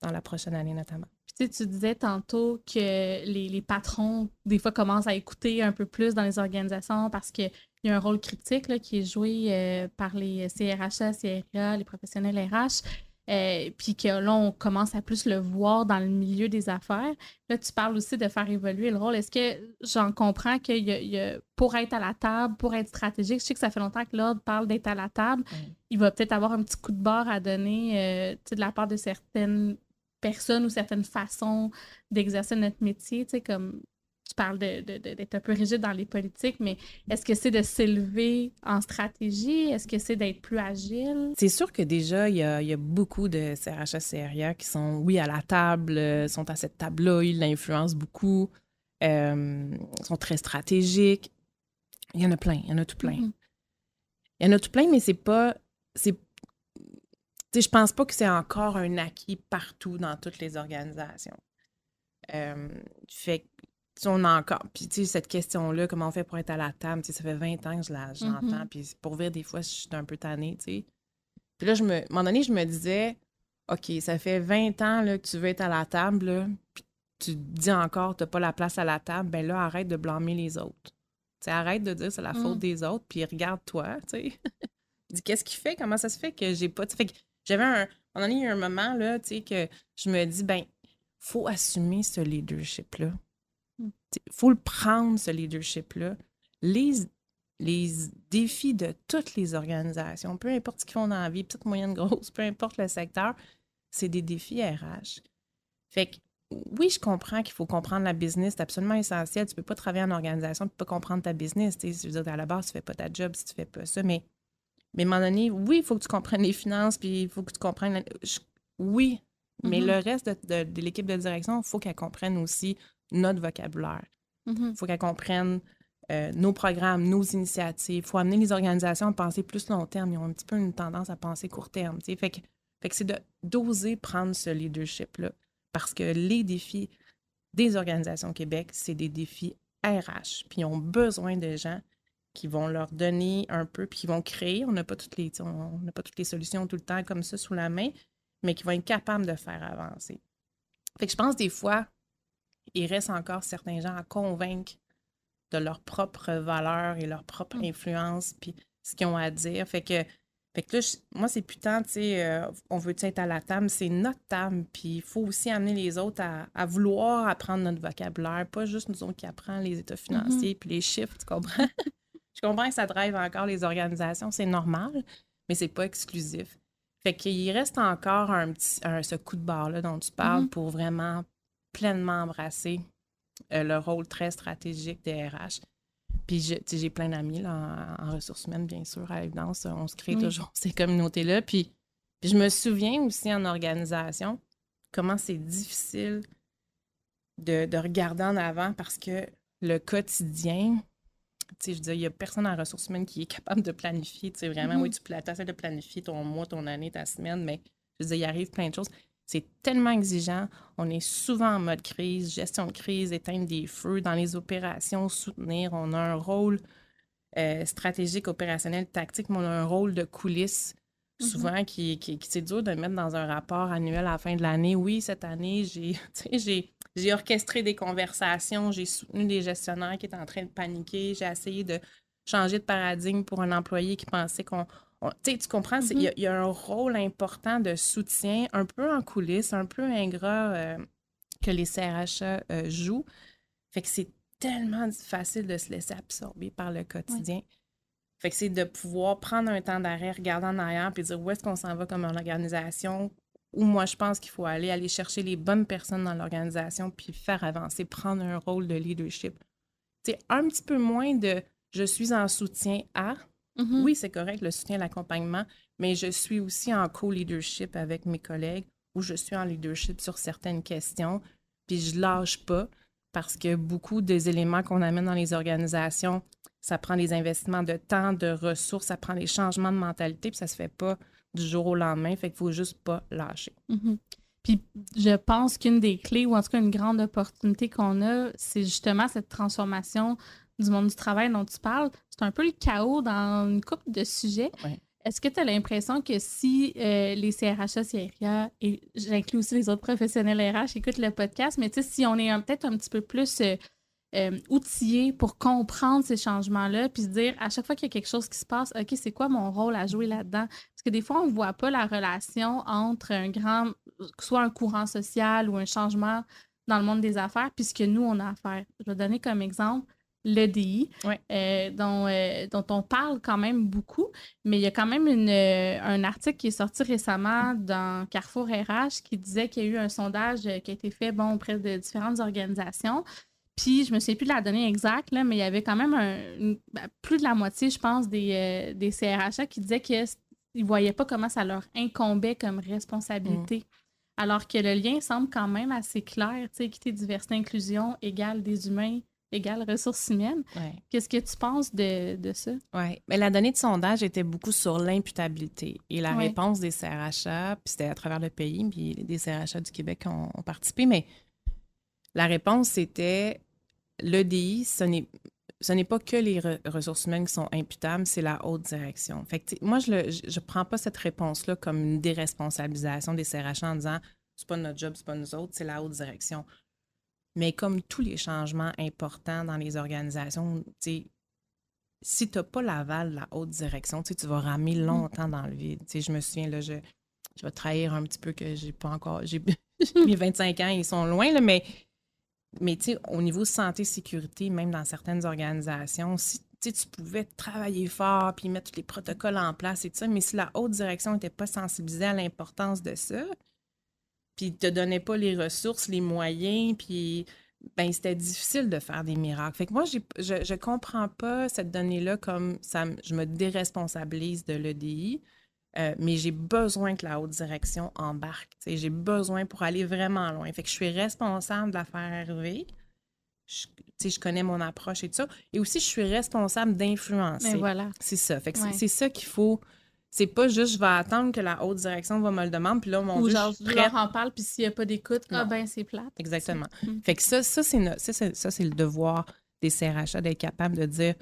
dans la prochaine année notamment. Puis, tu disais tantôt que les, les, patrons, des fois, commencent à écouter un peu plus dans les organisations parce qu'il y a un rôle critique là, qui est joué euh, par les CRHA, CRA, les professionnels RH. Euh, puis que là, on commence à plus le voir dans le milieu des affaires. Là, tu parles aussi de faire évoluer le rôle. Est-ce que j'en comprends que y a, pour être à la table, pour être stratégique, je sais que ça fait longtemps que l'ordre parle d'être à la table, il va peut-être avoir un petit coup de barre à donner euh, de la part de certaines personnes ou certaines façons d'exercer notre métier, tu sais, comme tu parles d'être un peu rigide dans les politiques, mais est-ce que c'est de s'élever en stratégie? Est-ce que c'est d'être plus agile? C'est sûr que déjà, il y a, beaucoup de CRHS, CRIA qui sont, oui, à la table, euh, sont à cette table-là, ils l'influencent beaucoup, euh, sont très stratégiques. Il y en a plein, il y en a tout plein. Mm-hmm. Il y en a tout plein, mais c'est pas. C'est je pense pas que c'est encore un acquis partout dans toutes les organisations. Euh, fait on a encore. Puis, tu sais, cette question-là, comment on fait pour être à la table, tu sais, ça fait 20 ans que je la, j'entends. Mhm. Puis, pour dire, des fois, je suis un peu tannée, tu sais. Puis là, je me, à un moment donné, je me disais, OK, ça fait 20 ans là, que tu veux être à la table, là, puis tu te dis encore, tu n'as pas la place à la table, ben là, arrête de blâmer les autres. Tu sais, arrête de dire c'est la faute Mm. des autres, puis regarde-toi, tu sais. [laughs] Dis, qu'est-ce qui fait? Comment ça se fait que j'ai pas. tu sais, Fait que j'avais un. Y a un moment, là, tu sais, que je me dis, ben, faut assumer ce leadership-là. Mm. Il faut le prendre, ce leadership-là. Les, les défis de toutes les organisations, peu importe ce qu'ils font dans la vie, petite, moyenne, [laughs] grosse, peu importe le secteur, c'est des défis RH. Fait que, oui, je comprends qu'il faut comprendre la business, c'est absolument essentiel. Tu peux pas travailler en organisation et pas comprendre ta business. Tu sais, je veux dire, à la base, tu fais pas ta job si tu fais pas ça. Mais, mais à un moment donné, oui, il faut que tu comprennes les finances, puis il faut que tu comprennes. la- je- oui, mais Mhm. le reste de, de- de l'équipe de direction, il faut qu'elle comprenne aussi notre vocabulaire. Il faut qu'elle comprenne euh, nos programmes, nos initiatives. Il faut amener les organisations à penser plus long terme. Ils ont un petit peu une tendance à penser court terme. Fait que, fait que c'est d'oser prendre ce leadership-là. Parce que les défis des organisations au Québec, c'est des défis RH. Puis ils ont besoin de gens qui vont leur donner un peu, puis qui vont créer. On n'a pas toutes les, on pas toutes les solutions tout le temps comme ça sous la main, mais qui vont être capables de faire avancer. Fait que je pense des fois, il reste encore certains gens à convaincre de leur propre valeur et leur propre Mm. influence, puis ce qu'ils ont à dire. Fait que, fait que là, je- moi, c'est putain, tu sais, euh, on veut être à la table, c'est notre table, puis il faut aussi amener les autres à, à vouloir apprendre notre vocabulaire, pas juste nous autres qui apprennent les états financiers puis les chiffres, tu comprends? [laughs] je comprends que ça drive encore les organisations, c'est normal, mais c'est pas exclusif. Fait qu'il reste encore un petit, un- ce coup de barre-là dont tu parles Mhm. pour vraiment pleinement embrasser euh, le rôle très stratégique des RH. Puis j'ai plein d'amis en, en ressources humaines, bien sûr, à l'évidence. On se crée Oui. toujours ces communautés-là. Puis, puis je me souviens aussi en organisation comment c'est difficile de, de regarder en avant parce que le quotidien, tu sais, je veux dire, il n'y a personne en ressources humaines qui est capable de planifier. Tu sais, vraiment, Mhm. oui, tu essaies de planifier ton mois, ton année, ta semaine, mais je veux dire, il arrive plein de choses. C'est tellement exigeant. On est souvent en mode crise, gestion de crise, éteindre des feux dans les opérations, soutenir. On a un rôle euh, stratégique, opérationnel, tactique, mais on a un rôle de coulisses Mhm. souvent qui, qui, qui- c'est dur de mettre dans un rapport annuel à la fin de l'année. Oui, cette année, j'ai, [laughs] j'ai, orchestré des conversations, j'ai soutenu des gestionnaires qui étaient en train de paniquer, j'ai essayé de changer de paradigme pour un employé qui pensait qu'on... on- tu sais, tu comprends, c'est- il y a- il y, a un rôle important de soutien, un peu en coulisses, un peu ingrat euh, que les CRHA euh, jouent. Fait que c'est tellement facile de se laisser absorber par le quotidien. Fait que c'est de pouvoir prendre un temps d'arrêt, regarder en arrière, puis dire où est-ce qu'on s'en va comme organisation, où moi je pense qu'il faut aller, aller chercher les bonnes personnes dans l'organisation, puis faire avancer, prendre un rôle de leadership. C'est un petit peu moins de je suis en soutien à. Mhm. Oui, c'est correct, le soutien, l'accompagnement, mais je suis aussi en co-leadership avec mes collègues, où je suis en leadership sur certaines questions, puis je lâche pas parce que beaucoup des éléments qu'on amène dans les organisations, ça prend des investissements de temps, de ressources, ça prend des changements de mentalité, puis ça se fait pas du jour au lendemain, fait qu'il faut juste pas lâcher. Mhm. Puis je pense qu'une des clés, ou en tout cas une grande opportunité qu'on a, c'est justement cette transformation du monde du travail dont tu parles. C'est un peu le chaos dans une couple de sujets. Ouais. Est-ce que tu as l'impression que si euh, les CRHA, CRIA, et j'inclus aussi les autres professionnels RH, écoutent le podcast, mais tu sais, si on est peut-être un petit peu plus euh, euh, outillés pour comprendre ces changements-là, puis se dire à chaque fois qu'il y a quelque chose qui se passe, OK, c'est quoi mon rôle à jouer là-dedans? Que des fois, on ne voit pas la relation entre un grand, soit un courant social ou un changement dans le monde des affaires, puisque nous, on a à faire. Je vais donner comme exemple l'EDI, Ouais. euh, dont, euh, dont on parle quand même beaucoup, mais il y a quand même une, euh, un article qui est sorti récemment dans Carrefour RH qui disait qu'il y a eu un sondage qui a été fait bon, auprès de différentes organisations. Puis, je me souviens plus de la donnée exacte, là, mais il y avait quand même un, une- ben, plus de la moitié, je pense, des, des CRHA qui disaient qu'ils ne voyaient pas comment ça leur incombait comme responsabilité. Alors que le lien semble quand même assez clair. Tu sais, équité, diversité, inclusion égale des humains égale ressources humaines. Ouais. Qu'est-ce que tu penses de, de ça? Oui, mais la donnée de sondage était beaucoup sur l'imputabilité. Et la Ouais. réponse des CRHA, puis c'était à travers le pays, puis des CRHA du Québec ont, ont participé, mais la réponse c'était l'EDI, ce n'est ce n'est pas que les ressources humaines qui sont imputables, c'est la haute direction. Fait que, moi, je ne prends pas cette réponse-là comme une déresponsabilisation des CRH en disant c'est pas notre job, c'est pas nous autres, c'est la haute direction. Mais comme tous les changements importants dans les organisations, si tu n'as pas l'aval de la haute direction, tu vas ramer mmh. longtemps dans le vide. je me souviens, là, je, je vais trahir un petit peu que j'ai pas encore. J'ai [laughs] [laughs] mes 25 ans, ils sont loin, là, mais, mais au niveau santé-sécurité, même dans certaines organisations, si tu pouvais travailler fort puis mettre tous les protocoles en place et tout ça, mais si la haute direction n'était pas sensibilisée à l'importance de ça, puis te donnait pas les ressources, les moyens, puis ben c'était difficile de faire des miracles. Fait que moi, je, je comprends pas cette donnée-là comme ça, je me déresponsabilise de l'EDI, euh, mais j'ai besoin que la haute direction embarque. J'ai besoin pour aller vraiment loin. Fait que je suis responsable de la faire arriver. Je, je connais mon approche et tout ça. Et aussi, je suis responsable d'influencer. Mais voilà. C'est ça. Fait que c'est ça qu'il faut c'est pas juste je vais attendre que la haute direction va me le demander, puis là, mon Ou genre, je leur en parle, puis s'il n'y a pas d'écoute, ah ben c'est plate. Exactement. Mm. Fait que ça, ça c'est, ça, c'est le devoir des CRHA d'être capable de dire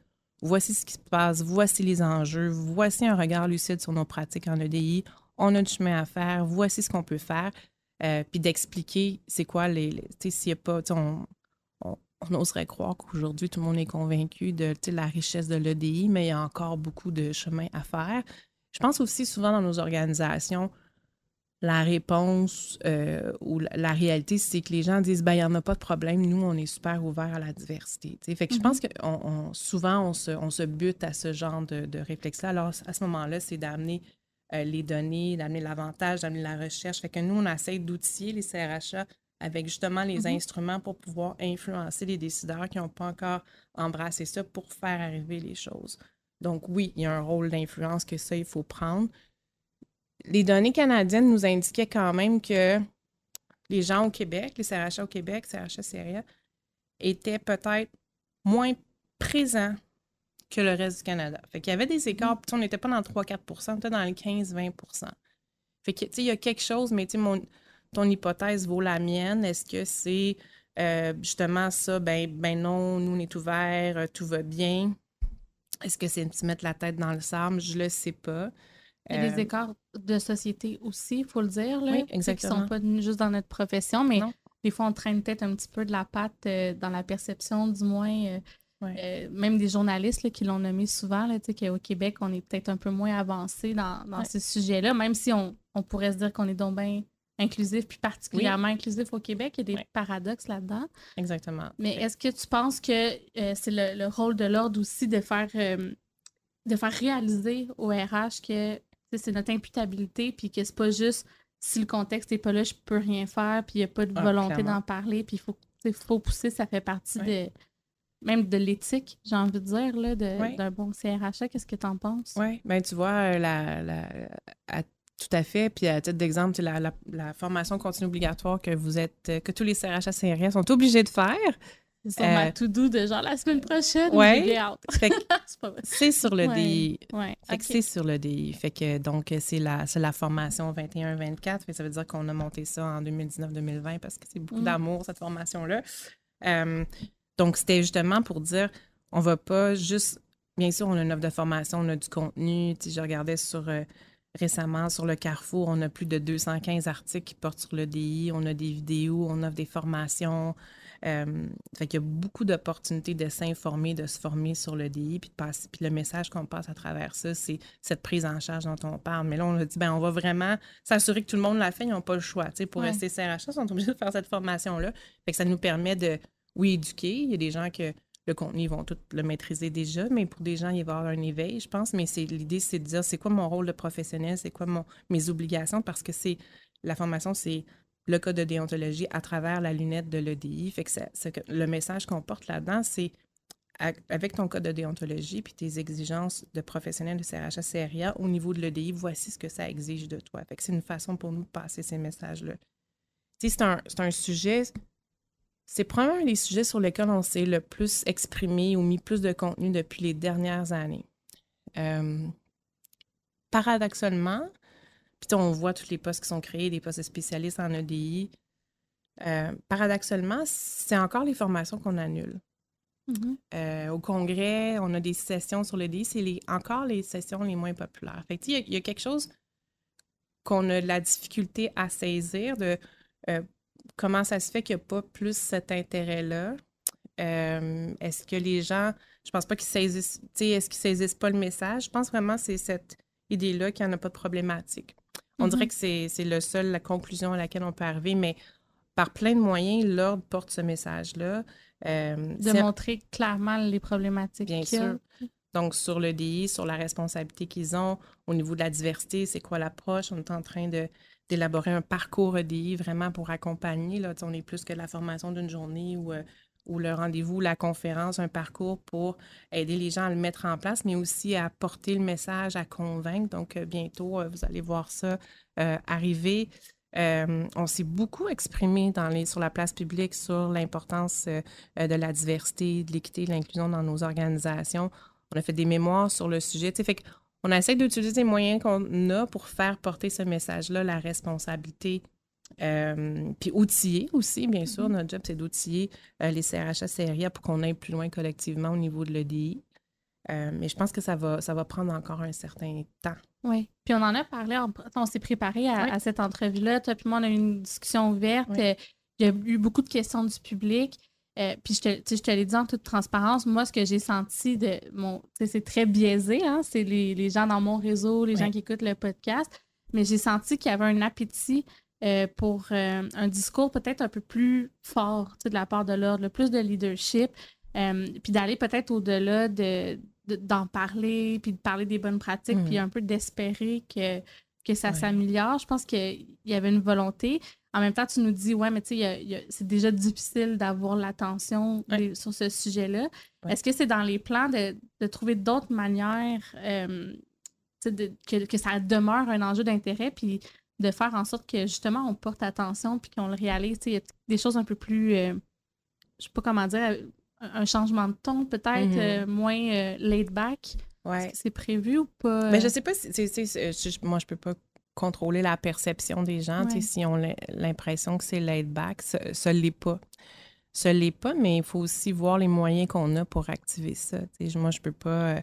voici ce qui se passe, voici les enjeux, voici un regard lucide sur nos pratiques en EDI, on a du chemin à faire, voici ce qu'on peut faire, euh, puis d'expliquer c'est quoi les. tu sais, s'il n'y a pas. On, on, on, oserait croire qu'aujourd'hui, tout le monde est convaincu de la richesse de l'EDI, mais il y a encore beaucoup de chemin à faire. Je pense aussi souvent dans nos organisations, la réponse euh, ou la, réalité, c'est que les gens disent ben, il n'y en a pas de problème, nous, on est super ouverts à la diversité. Fait que je pense mm-hmm. que souvent, on se, bute à ce genre de, réflexe-là. Alors, à ce moment-là, c'est d'amener euh, les données, d'amener l'avantage, d'amener la recherche. Fait que nous, on essaie d'outiller les CRHA avec justement les mm-hmm. instruments pour pouvoir influencer les décideurs qui n'ont pas encore embrassé ça pour faire arriver les choses. Donc oui, il y a un rôle d'influence que ça, il faut prendre. Les données canadiennes nous indiquaient quand même que les gens au Québec, les CRHA au Québec, CRHA Syria, étaient peut-être moins présents que le reste du Canada. Fait qu'il y avait des écarts, on n'était pas dans le 3-4% on était dans le 15-20% Fait que, tu sais, il y a quelque chose, mais tu ton hypothèse vaut la mienne. Est-ce que c'est euh, justement ça? Ben, ben non, nous, on est ouverts, tout va bien? Est-ce que c'est de se mettre la tête dans le sable? Je le sais pas. Il y a des euh, écarts de société aussi, il faut le dire. Là, oui, exactement. Qui ne sont pas juste dans notre profession, mais des fois, on traîne peut-être un petit peu de la patte euh, dans la perception, du moins. Euh, même des journalistes qui l'ont nommé souvent, là, qu'au Québec, on est peut-être un peu moins avancé dans, dans ce sujet-là, même si on, on, pourrait se dire qu'on est donc bien inclusif, puis particulièrement inclusif au Québec. Il y a des paradoxes là-dedans. Exactement. Mais est-ce que tu penses que euh, c'est le, rôle de l'ordre aussi de faire, euh, de faire réaliser au RH que c'est notre imputabilité, puis que c'est pas juste si le contexte n'est pas là, je peux rien faire, puis il n'y a pas de ah, volonté d'en parler, puis il faut, faut pousser, ça fait partie de même de l'éthique, j'ai envie de dire, là, d'un bon CRHA. Qu'est-ce que tu en penses? Oui, bien, tu vois, euh, la, la, tout à fait. Puis à titre d'exemple, la, la, formation continue obligatoire que vous êtes, que tous les CRHA CRS sont obligés de faire. C'est sur ma tout doux de genre la semaine prochaine. Oui. [laughs] c'est sur le DI. Ouais. C'est sur le DI. Fait que donc c'est la, la formation 21-24. Ça veut dire qu'on a monté ça en 2019-2020 parce que c'est beaucoup mm. d'amour, cette formation-là. Euh, donc, c'était justement pour dire on va pas juste. Bien sûr, on a une offre de formation, on a du contenu. Je regardais sur. Euh, récemment sur le Carrefour, on a plus de 215 articles qui portent sur le DI, on a des vidéos, on offre des formations. Euh, fait qu'il y a beaucoup d'opportunités de s'informer, de se former sur le DI, puis, de passer, puis le message qu'on passe à travers ça, c'est cette prise en charge dont on parle. Mais là, on a dit, ben on va vraiment s'assurer que tout le monde l'a fait, ils n'ont pas le choix. pour rester CRHA, ils sont obligés de faire cette formation-là. Fait que ça nous permet de, oui, éduquer. Il y a des gens que le contenu, ils vont tout le maîtriser déjà, mais pour des gens, il va y avoir un éveil, je pense. Mais c'est l'idée, c'est de dire c'est quoi mon rôle de professionnel, c'est quoi mon, mes obligations, parce que c'est la formation, c'est le code de déontologie à travers la lunette de l'EDI. Fait que, le message qu'on porte là-dedans, c'est avec ton code de déontologie puis tes exigences de professionnel de CRHA, CRIA, au niveau de l'EDI, voici ce que ça exige de toi. Fait que c'est une façon pour nous de passer ces messages-là. C'est un, un sujet c'est probablement un des sujets sur lesquels on s'est le plus exprimé ou mis plus de contenu depuis les dernières années. Euh, paradoxalement, puis on voit tous les postes qui sont créés, des postes de spécialistes en EDI. Euh, paradoxalement, c'est encore les formations qu'on annule. Mm-hmm. au congrès, on a des sessions sur le DI. C'est les, encore les sessions les moins populaires. Fait il y, a quelque chose qu'on a de la difficulté à saisir de comment ça se fait qu'il n'y a pas plus cet intérêt-là. est-ce que les gens, je pense pas qu'ils saisissent, est-ce qu'ils saisissent pas le message? Je pense vraiment que c'est cette idée-là qu'il n'y en a pas de problématique. On dirait mm-hmm. que c'est le seul, la conclusion à laquelle on peut arriver, mais par plein de moyens, l'ordre porte ce message-là. Euh, de montrer clairement les problématiques. Bien sûr. Donc, sur le DI, sur la responsabilité qu'ils ont au niveau de la diversité, c'est quoi l'approche? On est en train d'élaborer un parcours EDI vraiment pour accompagner. Là, on est plus que la formation d'une journée ou, euh, ou le rendez-vous, la conférence, un parcours pour aider les gens à le mettre en place, mais aussi à porter le message, à convaincre. Donc, euh, bientôt, vous allez voir ça arriver. Euh, on s'est beaucoup exprimé sur la place publique sur l'importance euh, euh, de la diversité, de l'équité, de l'inclusion dans nos organisations. On a fait des mémoires sur le sujet. On essaie d'utiliser les moyens qu'on a pour faire porter ce message-là, la responsabilité. Puis outiller aussi, bien sûr. Mm-hmm. Notre job, c'est d'outiller les CRHA, CRIA pour qu'on aille plus loin collectivement au niveau de l'EDI. mais je pense que ça va, ça va prendre encore un certain temps. Oui. Puis on en a parlé, on, s'est préparé à, cette entrevue-là. Toi, puis moi, on a eu une discussion ouverte. Euh, il y a eu beaucoup de questions du public. Euh, puis je te, je te l'ai dit en toute transparence, moi, ce que j'ai senti de mon. C'est très biaisé, hein? C'est les, gens dans mon réseau, les gens qui écoutent le podcast. Mais j'ai senti qu'il y avait un appétit euh, pour un discours peut-être un peu plus fort de la part de l'ordre, plus de leadership, puis d'aller peut-être au-delà de, d'en parler, puis de parler des bonnes pratiques, puis mm. un peu d'espérer que, que ça s'améliore. Je pense qu'il y avait une volonté. En même temps, tu nous dis, ouais, mais tu sais, c'est déjà difficile d'avoir l'attention sur ce sujet-là. Est-ce que c'est dans les plans de, de trouver d'autres manières euh, que, que, ça demeure un enjeu d'intérêt, puis de faire en sorte que justement on porte attention, puis qu'on le réalise? Il y a des choses un peu plus, euh, je sais pas comment dire, un changement de ton, peut-être mhm. euh, moins euh, laid back. Ouais. C'est prévu ou pas? Mais je sais pas si. moi, je peux pas contrôler la perception des gens. Si on a l'impression que c'est laid back, ce ne l'est pas. Ce l'est pas, mais il faut aussi voir les moyens qu'on a pour activer ça. moi, je peux pas.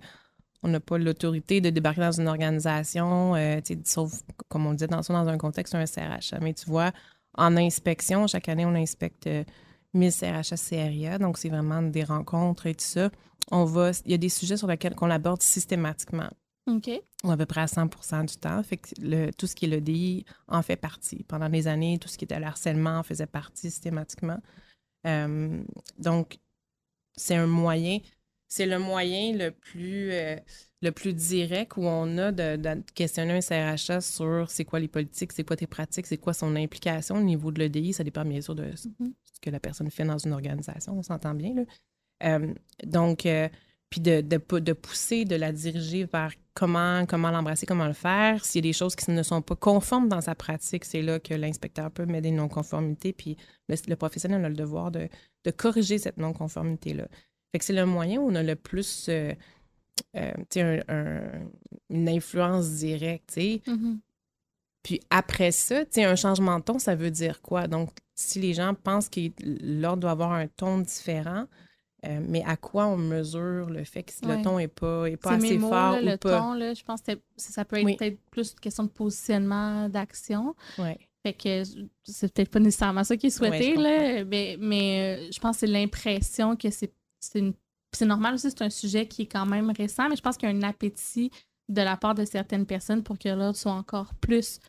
Euh, on n'a pas l'autorité de débarquer dans une organisation, sauf, comme on dit, dans, dans un contexte, un CRH. Mais tu vois, en inspection, chaque année, on inspecte 1000 CRHA, Donc, c'est vraiment des rencontres et tout ça. On va, il y a des sujets sur lesquels on aborde systématiquement. OK. à peu près à 100 du temps. Fait que le, tout ce qui est l'EDI en fait partie. Pendant des années, tout ce qui était le harcèlement en faisait partie systématiquement. Euh, donc, c'est un moyen, c'est le moyen le plus, euh, le plus direct où on a de, questionner un CRHA sur c'est quoi les politiques, c'est quoi tes pratiques, c'est quoi son implication au niveau de l'EDI. Ça dépend bien sûr de mm-hmm que la personne fait dans une organisation, on s'entend bien. Là. Euh, donc, euh, puis de, de, de, pousser, de la diriger vers comment, comment l'embrasser, comment le faire. S'il y a des choses qui ne sont pas conformes dans sa pratique, c'est là que l'inspecteur peut mettre des non-conformités, puis le, professionnel a le devoir de, de corriger cette non-conformité-là. Fait que c'est le moyen où on a le plus euh, une influence directe. Mm-hmm. Puis après ça, un changement de ton, ça veut dire quoi? Donc, si les gens pensent que l'ordre doit avoir un ton différent, euh, mais à quoi on mesure le fait que le ton n'est pas, est pas assez fort le ton, là, je pense que ça peut être peut-être plus une question de positionnement, d'action. Ouais. Fait que c'est peut-être pas nécessairement ça qui est souhaité, là, mais, mais euh, je pense que c'est l'impression que c'est c'est normal aussi, c'est un sujet qui est quand même récent, mais je pense qu'il y a un appétit de la part de certaines personnes pour que l'ordre soit encore plus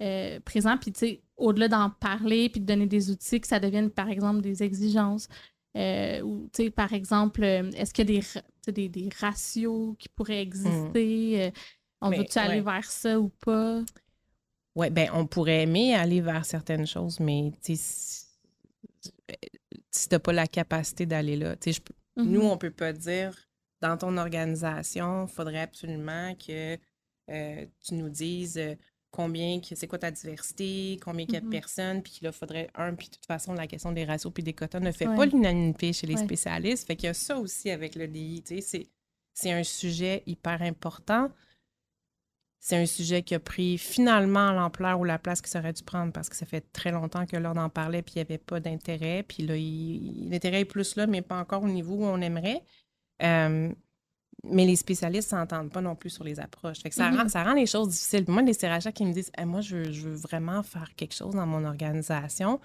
euh, présent. Puis, tu sais, au-delà d'en parler puis de donner des outils, que ça devienne, par exemple, des exigences. Euh, ou, tu sais, par exemple, euh, est-ce qu'il y a des, des, ratios qui pourraient exister? on veut-tu aller vers ça ou pas? Oui, ben on pourrait aimer aller vers certaines choses, mais si, tu n'as pas la capacité d'aller là, sais, nous, on peut pas dire dans ton organisation, il faudrait absolument que euh, tu nous dises euh, combien, c'est quoi ta diversité, combien il y a de mm-hmm. personnes, puis qu'il faudrait un, puis de toute façon, la question des ratios puis des quotas ne fait pas l'unanimité chez les spécialistes. Fait qu'il y a ça aussi avec le DI, c'est un sujet hyper important. C'est un sujet qui a pris finalement l'ampleur ou la place qu'il aurait dû prendre parce que ça fait très longtemps que l'on en parlait puis il n'y avait pas d'intérêt. Puis là, l'intérêt est plus là, mais pas encore au niveau où on aimerait. Euh, mais les spécialistes ne s'entendent pas non plus sur les approches. Fait ça, mm-hmm. rend, ça rend les choses difficiles. Moi, les CRHA qui me disent Moi, je veux, vraiment faire quelque chose dans mon organisation,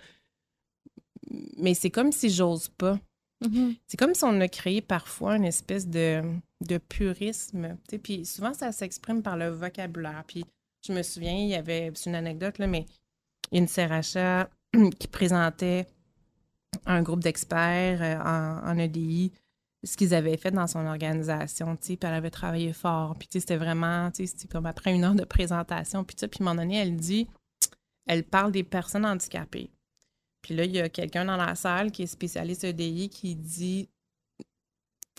mais c'est comme si j'ose pas. Mm-hmm. C'est comme si on a créé parfois une espèce de, purisme. Puis souvent, ça s'exprime par le vocabulaire. Puis je me souviens, il y avait, une anecdote, là, mais une CRHA [clears throat] qui présentait un groupe d'experts euh, en, en, EDI ce qu'ils avaient fait dans son organisation, puis elle avait travaillé fort. Puis c'était vraiment, c'était comme après une heure de présentation, puis puis à un moment donné, elle dit, elle parle des personnes handicapées. Puis là, il y a quelqu'un dans la salle qui est spécialiste EDI qui dit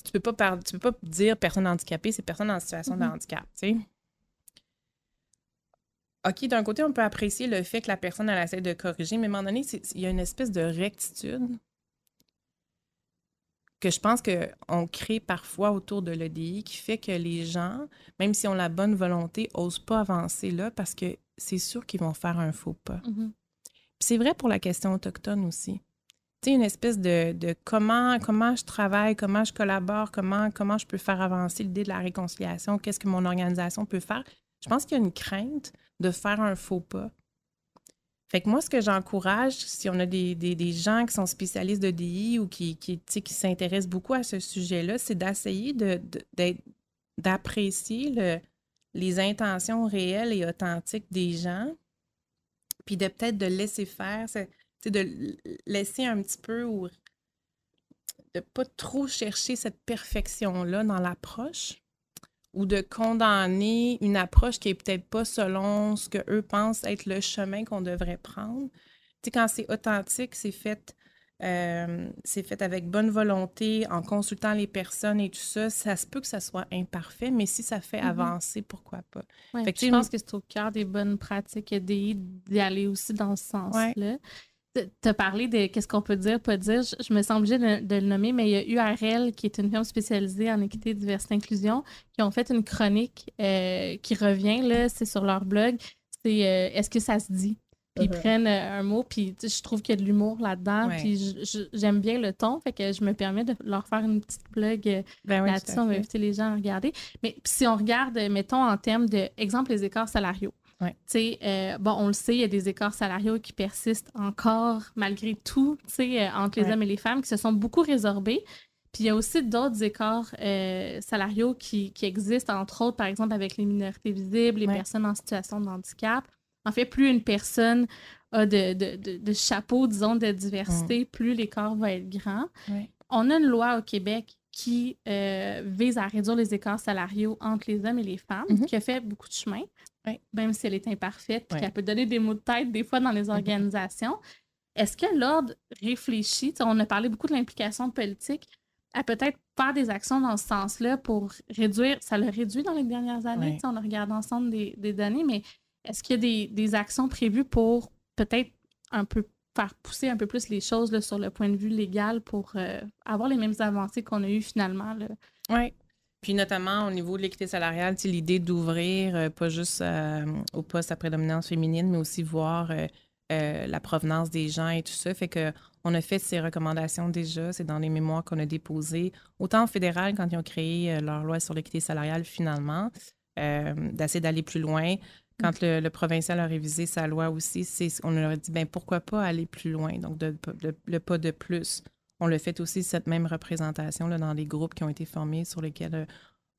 tu peux pas tu peux pas dire personne handicapée, c'est personne en situation de mm-hmm. handicap, tu sais. OK, d'un côté, on peut apprécier le fait que la personne, elle essaie de corriger, mais à un moment donné, il y a une espèce de rectitude que je pense qu'on crée parfois autour de l'EDI qui fait que les gens, même si ont la bonne volonté, n'osent pas avancer là parce que c'est sûr qu'ils vont faire un faux pas. Mm-hmm. C'est vrai pour la question autochtone aussi. Tu une espèce de, comment, comment je travaille, comment je collabore, comment, comment je peux faire avancer l'idée de la réconciliation, qu'est-ce que mon organisation peut faire. Je pense qu'il y a une crainte de faire un faux pas fait que moi, ce que j'encourage, si on a des, gens qui sont spécialistes de DI ou qui, qui, qui s'intéressent beaucoup à ce sujet-là, c'est d'essayer d'apprécier les intentions réelles et authentiques des gens, puis de peut-être de laisser faire, de laisser un petit peu ou de pas trop chercher cette perfection-là dans l'approche, ou de condamner une approche qui est peut-être pas selon ce que eux pensent être le chemin qu'on devrait prendre. Tu quand c'est authentique, c'est fait, euh, c'est fait avec bonne volonté, en consultant les personnes et tout ça, ça se peut que ça soit imparfait, mais si ça fait mm-hmm. avancer, pourquoi pas? je pense que c'est au cœur des bonnes pratiques d'y aller aussi dans ce sens-là tu as parlé de qu'est-ce qu'on peut dire, pas dire. Je, me sens obligée de, le nommer, mais il y a URL, qui est une firme spécialisée en équité, diversité, inclusion, qui ont fait une chronique euh, qui revient, là, c'est sur leur blog. C'est euh, Est-ce que ça se dit? Puis ils uh-huh. prennent euh, un mot, puis je trouve qu'il y a de l'humour là-dedans, puis j'aime bien le ton, fait que je me permets de leur faire une petite blog ben là-dessus. on va inviter les gens à regarder. Mais si on regarde, mettons, en termes d'exemple, les écarts salariaux. Euh, bon, on le sait, il y a des écarts salariaux qui persistent encore malgré tout euh, entre les hommes et les femmes qui se sont beaucoup résorbés. Puis il y a aussi d'autres écarts euh, salariaux qui, existent, entre autres, par exemple, avec les minorités visibles, les personnes en situation de handicap. En fait, plus une personne a de, chapeau, disons, de diversité, mm. plus l'écart va être grand. On a une loi au Québec qui vise à réduire les écarts salariaux entre les hommes et les femmes, mm-hmm. qui a fait beaucoup de chemin même si elle est imparfaite, puis qu'elle peut donner des mots de tête des fois dans les mm-hmm. organisations. Est-ce que l'ordre réfléchit, on a parlé beaucoup de l'implication politique, à peut-être faire des actions dans ce sens-là pour réduire, ça le réduit dans les dernières années, on a regardé ensemble des, données, mais est-ce qu'il y a des, actions prévues pour peut-être un peu faire pousser un peu plus les choses sur le point de vue légal pour euh, avoir les mêmes avancées qu'on a eues finalement? Oui, puis notamment au niveau de l'équité salariale, l'idée d'ouvrir euh, pas juste euh, au poste à prédominance féminine, mais aussi voir euh, la provenance des gens et tout ça. Fait que on a fait ces recommandations déjà, c'est dans les mémoires qu'on a déposées, autant au fédéral quand ils ont créé leur loi sur l'équité salariale finalement, d'essayer d'aller plus loin. Quand le, provincial a révisé sa loi aussi, on leur a dit ben pourquoi pas aller plus loin, donc de, le pas de plus on le fait aussi, cette même représentation là, dans les groupes qui ont été formés sur lesquels euh,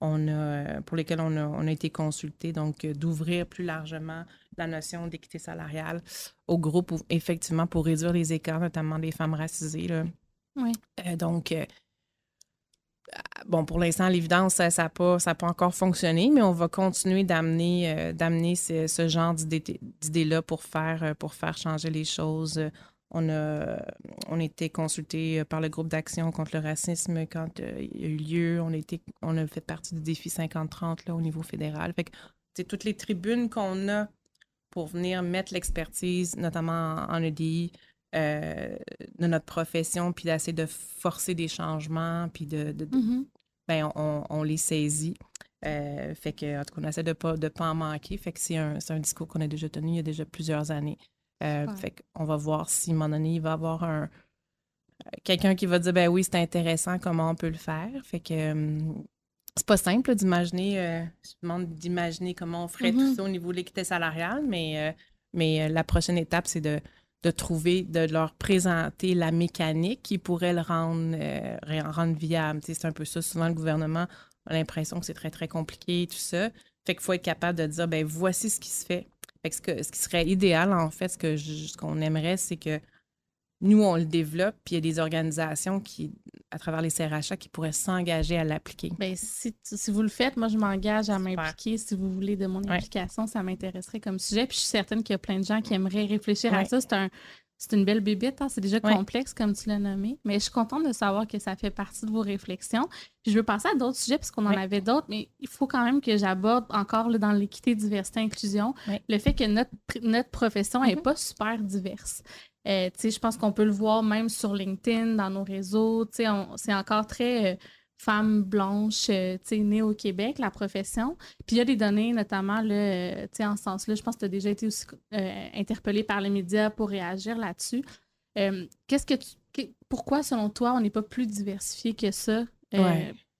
on a, pour lesquels on a, été consulté, donc euh, d'ouvrir plus largement la notion d'équité salariale aux groupes, effectivement, pour réduire les écarts, notamment des femmes racisées. Oui. Euh, donc, bon, pour l'instant, l'évidence, ça n'a pas, encore fonctionné, mais on va continuer d'amener, d'amener ce, genre d'idées-là pour faire, pour faire changer les choses. On a, on été consulté par le groupe d'action contre le racisme quand euh, il y a eu lieu. On a, on a fait partie du défi 50-30 au niveau fédéral. Fait que, toutes les tribunes qu'on a pour venir mettre l'expertise, notamment en, EDI, euh, de notre profession, puis d'essayer de forcer des changements, puis de, mm-hmm. ben, on, les saisit. fait que, en tout cas, on essaie de ne pas, de pas en manquer. Fait que c'est un, un, discours qu'on a déjà tenu il y a déjà plusieurs années. Fait qu'on va voir si, à un moment donné, il va y avoir un, quelqu'un qui va dire, ben oui, c'est intéressant, comment on peut le faire. Fait que c'est pas simple d'imaginer, euh, je demande d'imaginer comment on ferait tout mm-hmm. ça au niveau de l'équité salariale, mais, euh, mais euh, la prochaine étape, c'est de, de, trouver, de leur présenter la mécanique qui pourrait le rendre, rendre viable. c'est un peu ça. Souvent, le gouvernement a l'impression que c'est très, très compliqué, tout ça. Fait qu'il faut être capable de dire, ben voici ce qui se fait. fait que ce, que, ce qui serait idéal, en fait, ce qu'on ce qu'on aimerait, c'est que nous, on le développe, puis il y a des organisations qui, à travers les CRHA, qui pourraient s'engager à l'appliquer. Bien, si, vous le faites, moi, je m'engage à m'impliquer. Si vous voulez de mon implication, ça m'intéresserait comme sujet. Puis je suis certaine qu'il y a plein de gens qui aimeraient réfléchir à ça. C'est un, c'est une belle bébite, hein? c'est déjà complexe comme tu l'as nommé, mais je suis contente de savoir que ça fait partie de vos réflexions. je veux passer à d'autres sujets puisqu'on en avait d'autres, mais il faut quand même que j'aborde encore dans l'équité, diversité, inclusion, le fait que notre, notre profession n'est mm-hmm. pas super diverse. Euh, je pense qu'on peut le voir même sur LinkedIn, dans nos réseaux. C'est encore très euh, femme blanche euh, née au Québec, la profession. Puis il y a des données, notamment là, en ce sens-là. Je pense que tu as déjà été aussi interpellé par les médias pour réagir là-dessus. Qu'est-ce que tu, pourquoi, selon toi, on n'est pas plus diversifié que ça?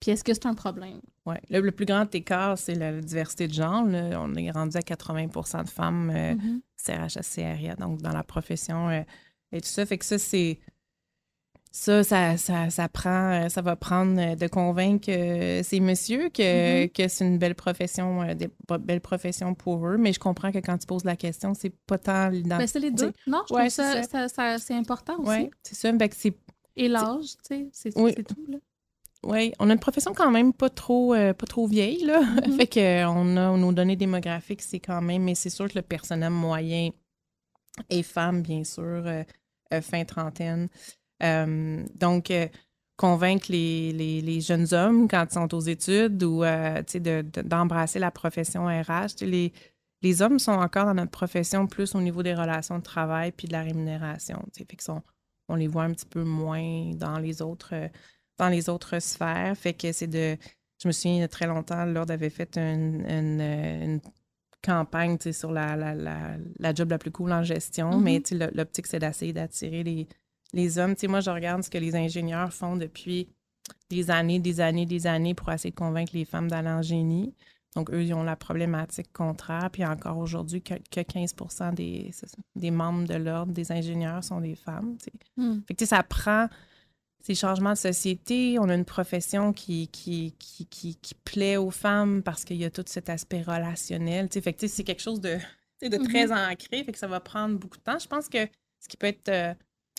Puis est-ce que c'est un problème? Oui. Le, plus grand écart, c'est la diversité de genre. On est rendu à 80% de femmes euh, mm donc dans la profession euh, et tout ça. Fait que ça, c'est. Ça, ça, ça, prend, euh, ça va prendre euh, de convaincre ces messieurs que, mm-hmm. que c'est une belle profession, des belles professions pour eux. Mais je comprends que quand tu poses la question, c'est pas tant l'identité. Mais c'est les deux. Non, je trouve ça, ça, c'est important aussi. Oui, c'est ça. Et l'âge, tu sais, c'est tout. Là. Oui, on a une profession quand même pas trop, euh, pas trop vieille, là. [laughs] Mm-hmm. fait qu'on a nos données démographiques, c'est quand même, mais c'est sûr que le personnel moyen est femme, bien sûr, euh, euh, fin trentaine. donc, convaincre les, jeunes hommes quand ils sont aux études ou d'embrasser la profession RH. Les, les hommes sont encore dans notre profession plus au niveau des relations de travail puis de la rémunération. Fait que on les voit un petit peu moins dans les autres dans les autres sphères. Fait que c'est de. Je me souviens, il y a très longtemps, Lord avait fait une, une, campagne sur la, la, la, job la plus cool en gestion, mais mm-hmm. l'optique, c'est d'essayer d'attirer les, les hommes. moi, je regarde ce que les ingénieurs font depuis des années, des années, des années pour essayer de convaincre les femmes d'aller en génie. Donc, eux, ils ont la problématique contraire. Puis encore aujourd'hui, que, 15 des, des membres de l'ordre des ingénieurs sont des femmes. Mm. Fait que, ça prend ces changements de société. On a une profession qui, qui, qui, qui, plaît aux femmes parce qu'il y a tout cet aspect relationnel. Fait que c'est quelque chose de, de très mm-hmm. ancré, fait que ça va prendre beaucoup de temps. Je pense que ce qui peut être euh,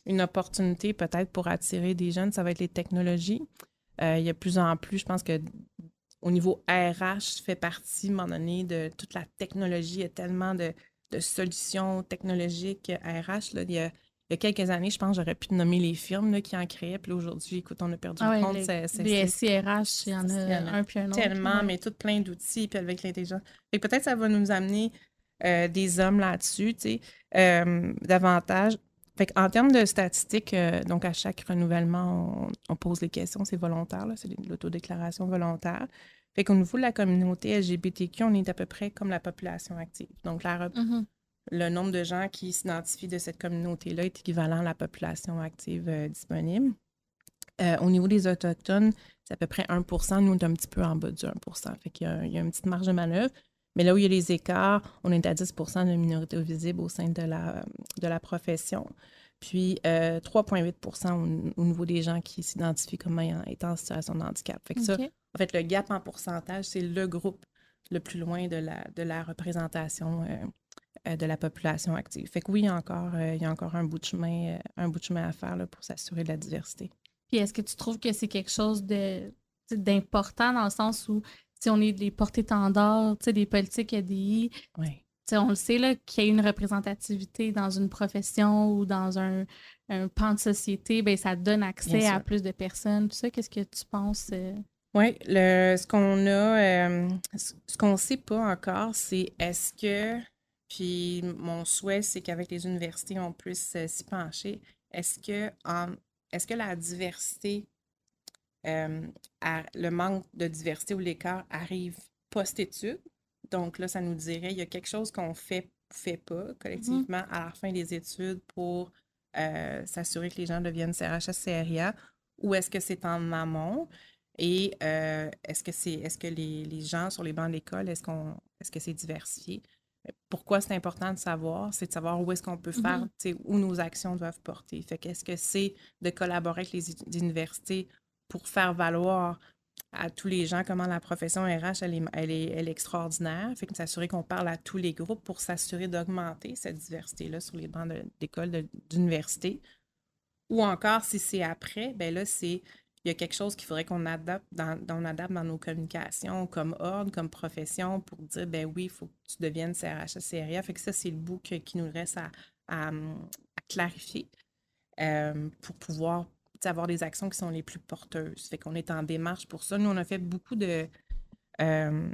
une opportunité peut-être pour attirer des jeunes, ça va être les technologies. Euh, il y a plus en plus, je pense que au niveau RH, fait partie, à un moment donné, de toute la technologie. Il y a tellement de, de solutions technologiques RH. Là. Il y a il y a quelques années, je pense, j'aurais pu nommer les firmes qui en créaient. Puis aujourd'hui, écoute, on a perdu ah le compte. Les, SIRH, il y en a, un puis un autre. Tellement, mais tout plein d'outils, puis avec l'intelligence. Et peut-être ça va nous amener euh, des hommes là-dessus, tu sais, euh, davantage. Fait en termes de statistiques, euh, donc à chaque renouvellement, on, pose les questions, c'est volontaire, c'est l'autodéclaration volontaire. Fait qu'au niveau de la communauté LGBTQ, on est à peu près comme la population active. Donc, la, mm-hmm le nombre de gens qui s'identifient de cette communauté-là est équivalent à la population active euh, disponible. Euh, au niveau des Autochtones, c'est à peu près 1% Nous, on est un petit peu en bas du 1 Fait qu'il y a, il y a une petite marge de manœuvre. Mais là où il y a les écarts, on est à 10% de minorités visibles au sein de la, de la profession. Puis 3,8% euh, au, niveau des gens qui s'identifient comme étant en situation de handicap. Fait que ça, en fait, le gap en pourcentage, c'est le groupe le plus loin de la, de la représentation euh, de la population active. Fait que oui, il y a encore, euh, il y a encore un, bout de chemin, euh, un bout de chemin à faire là, pour s'assurer de la diversité. Puis est-ce que tu trouves que c'est quelque chose de, d'important dans le sens où si on est des portés-tendards, des politiques ADI, oui. on le sait qu'il y a une représentativité dans une profession ou dans un, un pan de société, ben, ça donne accès à plus de personnes. Tout ça, qu'est-ce que tu penses? Oui, ce qu'on a, ce qu'on ne sait pas encore, c'est est-ce que puis mon souhait, c'est qu'avec les universités, on puisse euh, s'y pencher. Est-ce que, est que la diversité, euh, le manque de diversité ou l'écart arrive post-études? Donc là, ça nous dirait il y a quelque chose qu'on fait, fait pas collectivement Mm-hmm. à la fin des études pour euh, s'assurer que les gens deviennent CRHS, CRIA, ou est-ce que c'est en amont? Et euh, est-ce que c'est est-ce que les, les gens sur les bancs de l'école, est-ce qu'on est-ce que c'est diversifié? Pourquoi c'est important de savoir? C'est de savoir où est-ce qu'on peut faire, Mhm. sais, où nos actions doivent porter. Fait qu'est-ce que c'est de collaborer avec les u- universités pour faire valoir à tous les gens comment la profession RH, elle est, elle est, elle est extraordinaire. Fait que s'assurer qu'on parle à tous les groupes pour s'assurer d'augmenter cette diversité-là sur les bancs de- d'école, de- d'université. Ou encore, si c'est après, ben là, c'est il y a quelque chose qu'il faudrait qu'on adapte dans, on adapte dans nos communications comme ordre, comme profession, pour dire, ben oui, il faut que tu deviennes CRHS, CRIA. Fait que ça, c'est le bout que- qui nous reste à, à, à clarifier euh, pour pouvoir avoir des actions qui sont les plus porteuses. Fait qu'on est en démarche pour ça. Nous, on a fait beaucoup de... euh,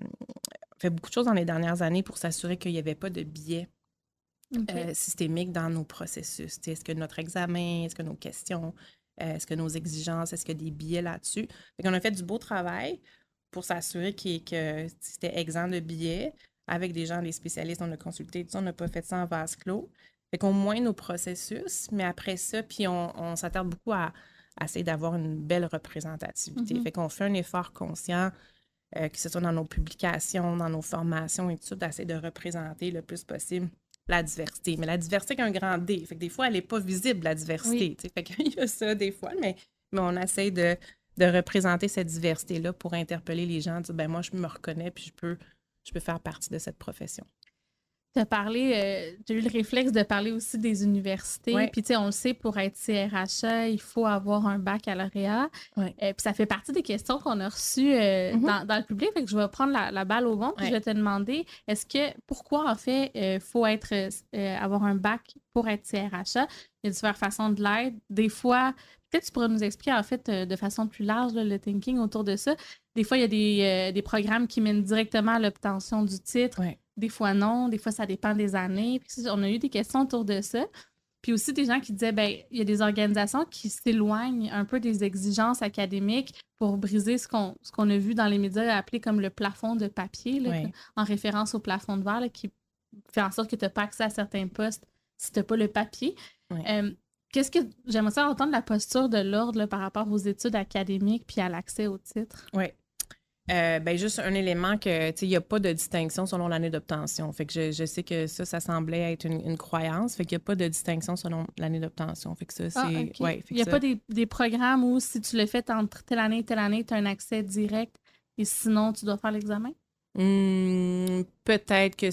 fait beaucoup de choses dans les dernières années pour s'assurer qu'il n'y avait pas de biais euh, systémique dans nos processus. Est-ce que notre examen, est-ce que nos questions, est-ce que nos exigences, est-ce qu'il y a des biais là-dessus? Fait qu'on a fait du beau travail pour s'assurer que c'était exempt de biais avec des gens, des spécialistes, on a consulté, tout ça, on n'a pas fait ça en vase clos. Fait qu'on moins nos processus, mais après ça, puis on, on s'attarde beaucoup à, à essayer d'avoir une belle représentativité. Mhm. Fait qu'on fait un effort conscient, euh, que ce soit dans nos publications, dans nos formations et tout ça, d'essayer de représenter le plus possible la diversité. Mais la diversité avec un grand D. Fait que des fois, elle n'est pas visible, la diversité. Oui. Fait qu'il y a ça des fois, mais, mais on essaie de, de représenter cette diversité-là pour interpeller les gens, dire, ben moi, je me reconnais, puis je peux, je peux faire partie de cette profession. Tu as parlé, euh, tu as eu le réflexe de parler aussi des universités. Ouais. Puis, tu sais, on le sait, pour être CRHA, il faut avoir un baccalauréat. Ouais. Euh, puis, ça fait partie des questions qu'on a reçues euh, Mhm. dans, dans le public. Fait que je vais prendre la, la balle au vent. Puis, Ouais. je vais te demander, est-ce que, pourquoi, en fait, il faut être, euh, avoir un bac pour être CRHA? Il y a différentes façons de l'être. Des fois, peut-être tu pourrais nous expliquer, en fait, euh, de façon plus large, là, le thinking autour de ça. Des fois, il y a des, euh, des programmes qui mènent directement à l'obtention du titre. Des fois, non. Des fois, ça dépend des années. Puis, on a eu des questions autour de ça. Puis aussi des gens qui disaient, ben, il y a des organisations qui s'éloignent un peu des exigences académiques pour briser ce qu'on ce qu'on a vu dans les médias appelé comme le plafond de papier, là, en référence au plafond de verre, là, qui fait en sorte que tu n'as pas accès à certains postes si tu n'as pas le papier. Euh, Qu'est-ce que j'aimerais ça entendre la posture de l'ordre par rapport aux études académiques puis à l'accès au titre? Oui. Euh, ben juste un élément que, il n'y a pas de distinction selon l'année d'obtention. Fait que je, je sais que ça, ça semblait être une, une croyance. Fait qu'il n'y a pas de distinction selon l'année d'obtention. Fait que ça, c'est... Ah, ouais, Il n'y a pas des, des programmes où si tu le fais entre telle année et telle année, tu as un accès direct et sinon tu dois faire l'examen? Hmm, peut-être que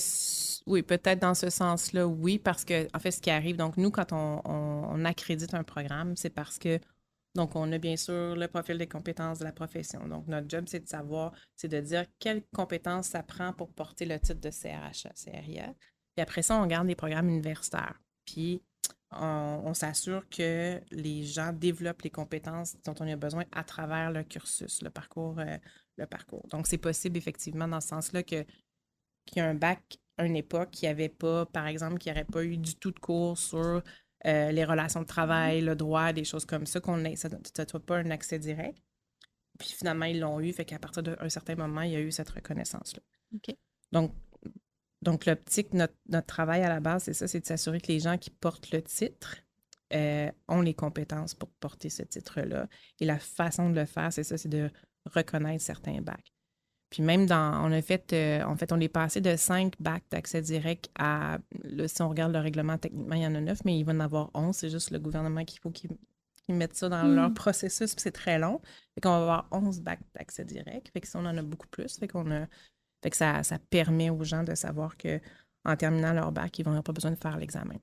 oui, peut-être dans ce sens-là, oui, parce que en fait, ce qui arrive, donc nous, quand on, on- on accrédite un programme, c'est parce que donc on a bien sûr le profil des compétences de la profession. Donc notre job, c'est de savoir, c'est de dire quelles compétences ça prend pour porter le titre de CRHA, CRIA. Puis après ça, on regarde les programmes universitaires. Puis on, s'assure que les gens développent les compétences dont on a besoin à travers le cursus, le parcours, euh, le parcours. Donc, c'est possible effectivement dans ce sens-là qu'il y a un bac à une époque qui avait pas, par exemple, qui n'aurait pas eu du tout de cours sur euh, les relations de travail, le droit, des choses comme ça, qu'on ait, ça ne soit pas un accès direct. Puis finalement, ils l'ont eu, fait qu'à partir d'un certain moment, il y a eu cette reconnaissance-là. Donc, donc l'optique, notre, notre travail à la base, c'est ça, c'est de s'assurer que les gens qui portent le titre euh, ont les compétences pour porter ce titre-là. Et la façon de le faire, c'est ça, c'est de reconnaître certains bacs. Puis même dans, on a fait, euh, en fait, on est passé de cinq bacs d'accès direct à, là, si on regarde le règlement, techniquement, il y en a neuf, mais il va en avoir onze. C'est juste le gouvernement qu'il faut qu'ils mettent ça dans leur processus, puis c'est très long. Fait qu'on va avoir 11 bacs d'accès direct. Fait que ça, on en a beaucoup plus. Fait qu'on a, fait que ça, ça permet aux gens de savoir que en terminant leur bac, ils vont avoir pas besoin de faire l'examen.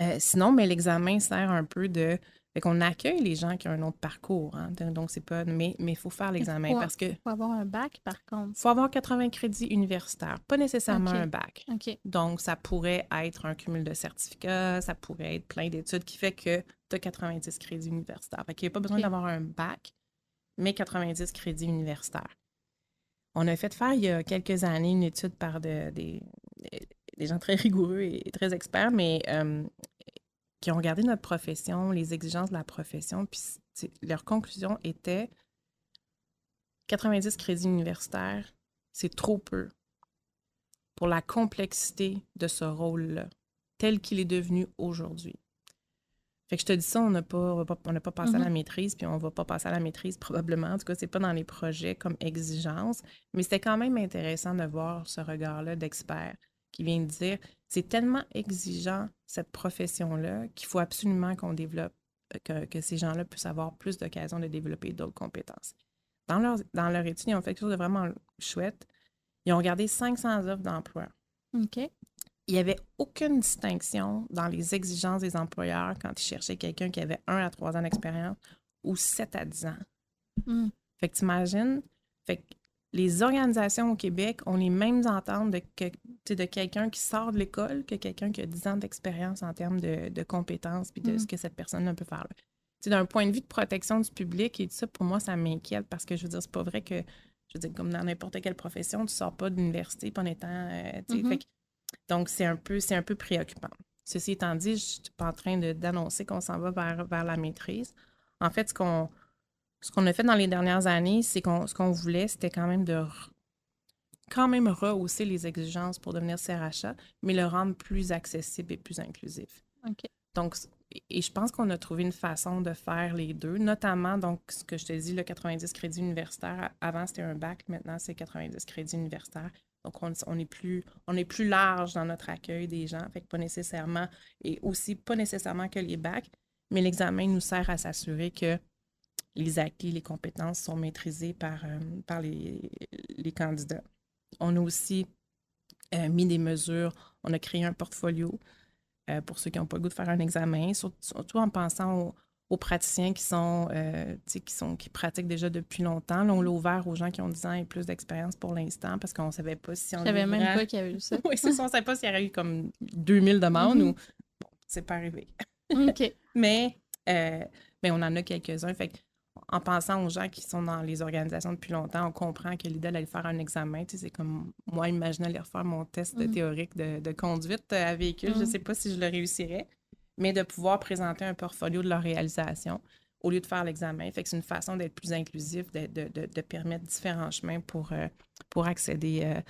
Euh, sinon, mais l'examen sert un peu de. Fait qu'on accueille les gens qui ont un autre parcours. hein. Donc, c'est pas. Mais il faut faire l'examen faut- parce que Il faut avoir un bac, par contre. faut avoir 80 crédits universitaires, pas nécessairement un bac. OK. Donc, ça pourrait être un cumul de certificats, ça pourrait être plein d'études qui fait que tu as 90 crédits universitaires. Fait qu'il n'y a pas besoin d'avoir un bac, mais 90 crédits universitaires. On a fait faire il y a quelques années une étude par de- des, des gens très rigoureux et très experts, mais euh, qui ont regardé notre profession, les exigences de la profession, puis leur conclusion était 90 crédits universitaires, c'est trop peu pour la complexité de ce rôle-là, tel qu'il est devenu aujourd'hui. Fait que je te dis ça, on n'a pas, on pas passé à la mm-hmm. maîtrise, puis on va pas passer à la maîtrise probablement. En tout cas, c'est pas dans les projets comme exigence, mais c'était quand même intéressant de voir ce regard-là d'expert qui vient de dire c'est tellement exigeant cette profession-là qu'il faut absolument qu'on développe, euh, que, ces gens-là puissent avoir plus d'occasion de développer d'autres compétences. Dans leur, dans leur étude, ils ont fait quelque chose de vraiment chouette. Ils ont regardé 500 offres d'emploi. OK il n'y avait aucune distinction dans les exigences des employeurs quand ils cherchaient quelqu'un qui avait 1 à 3 ans d'expérience ou 7 à 10 ans. Hmm. Fait que imagines, fait que les organisations au Québec ont les mêmes ententes de, de quelqu'un qui sort de l'école que quelqu'un qui a 10 ans d'expérience en termes de, compétences puis de hmm. ce que cette personne peut faire. D'un point de vue de protection du public et tout ça, pour moi, ça m'inquiète parce que je veux dire, c'est pas vrai que, je veux dire, comme dans n'importe quelle profession, tu sors pas de l'université en étant. Euh, mm-hmm. Donc, c'est un peu, c'est un peu préoccupant. Ceci étant dit, je ne suis pas en train d'annoncer qu'on s'en va vers, vers, la maîtrise. En fait, ce qu'on ce qu'on a fait dans les dernières années, c'est qu'on ce qu'on voulait, c'était quand même de quand même rehausser les exigences pour devenir CRHA, mais le rendre plus accessible et plus inclusif. Donc, et je pense qu'on a trouvé une façon de faire les deux, notamment, donc, ce que je te dis, le 90 crédits universitaires. Avant, c'était un bac, maintenant, c'est 90 crédits universitaires. Donc, on, est plus, on est plus large dans notre accueil des gens, fait que pas nécessairement, et aussi pas nécessairement que les bacs, mais l'examen nous sert à s'assurer que les acquis, les compétences sont maîtrisées par, euh, par les, candidats. On a aussi euh, mis des mesures, on a créé un portfolio euh, pour ceux qui n'ont pas le goût de faire un examen, surtout en pensant aux, aux praticiens qui sont, qui sont qui pratiquent déjà depuis longtemps. Là, on l'a ouvert aux gens qui ont 10 ans et plus d'expérience pour l'instant parce qu'on ne savait pas si on Je savais même pas qu'il y avait eu ça. [laughs] oui, c'est ça. On ne savait pas s'il y aurait eu comme 2000 demandes mm-hmm. ou... Bon, c'est pas arrivé. OK. [laughs] mais, mais on en a quelques-uns. Fait en pensant aux gens qui sont dans les organisations depuis longtemps, on comprend que l'idée d'aller faire un examen, c'est comme moi, imaginer aller refaire mon test mm-hmm. théorique de, conduite à véhicule. Je ne mm-hmm. sais pas si je le réussirais mais de pouvoir présenter un portfolio de leur réalisation au lieu de faire l'examen. Fait que c'est une façon d'être plus inclusif, de, de, de, permettre différents chemins pour, euh, pour accéder, euh,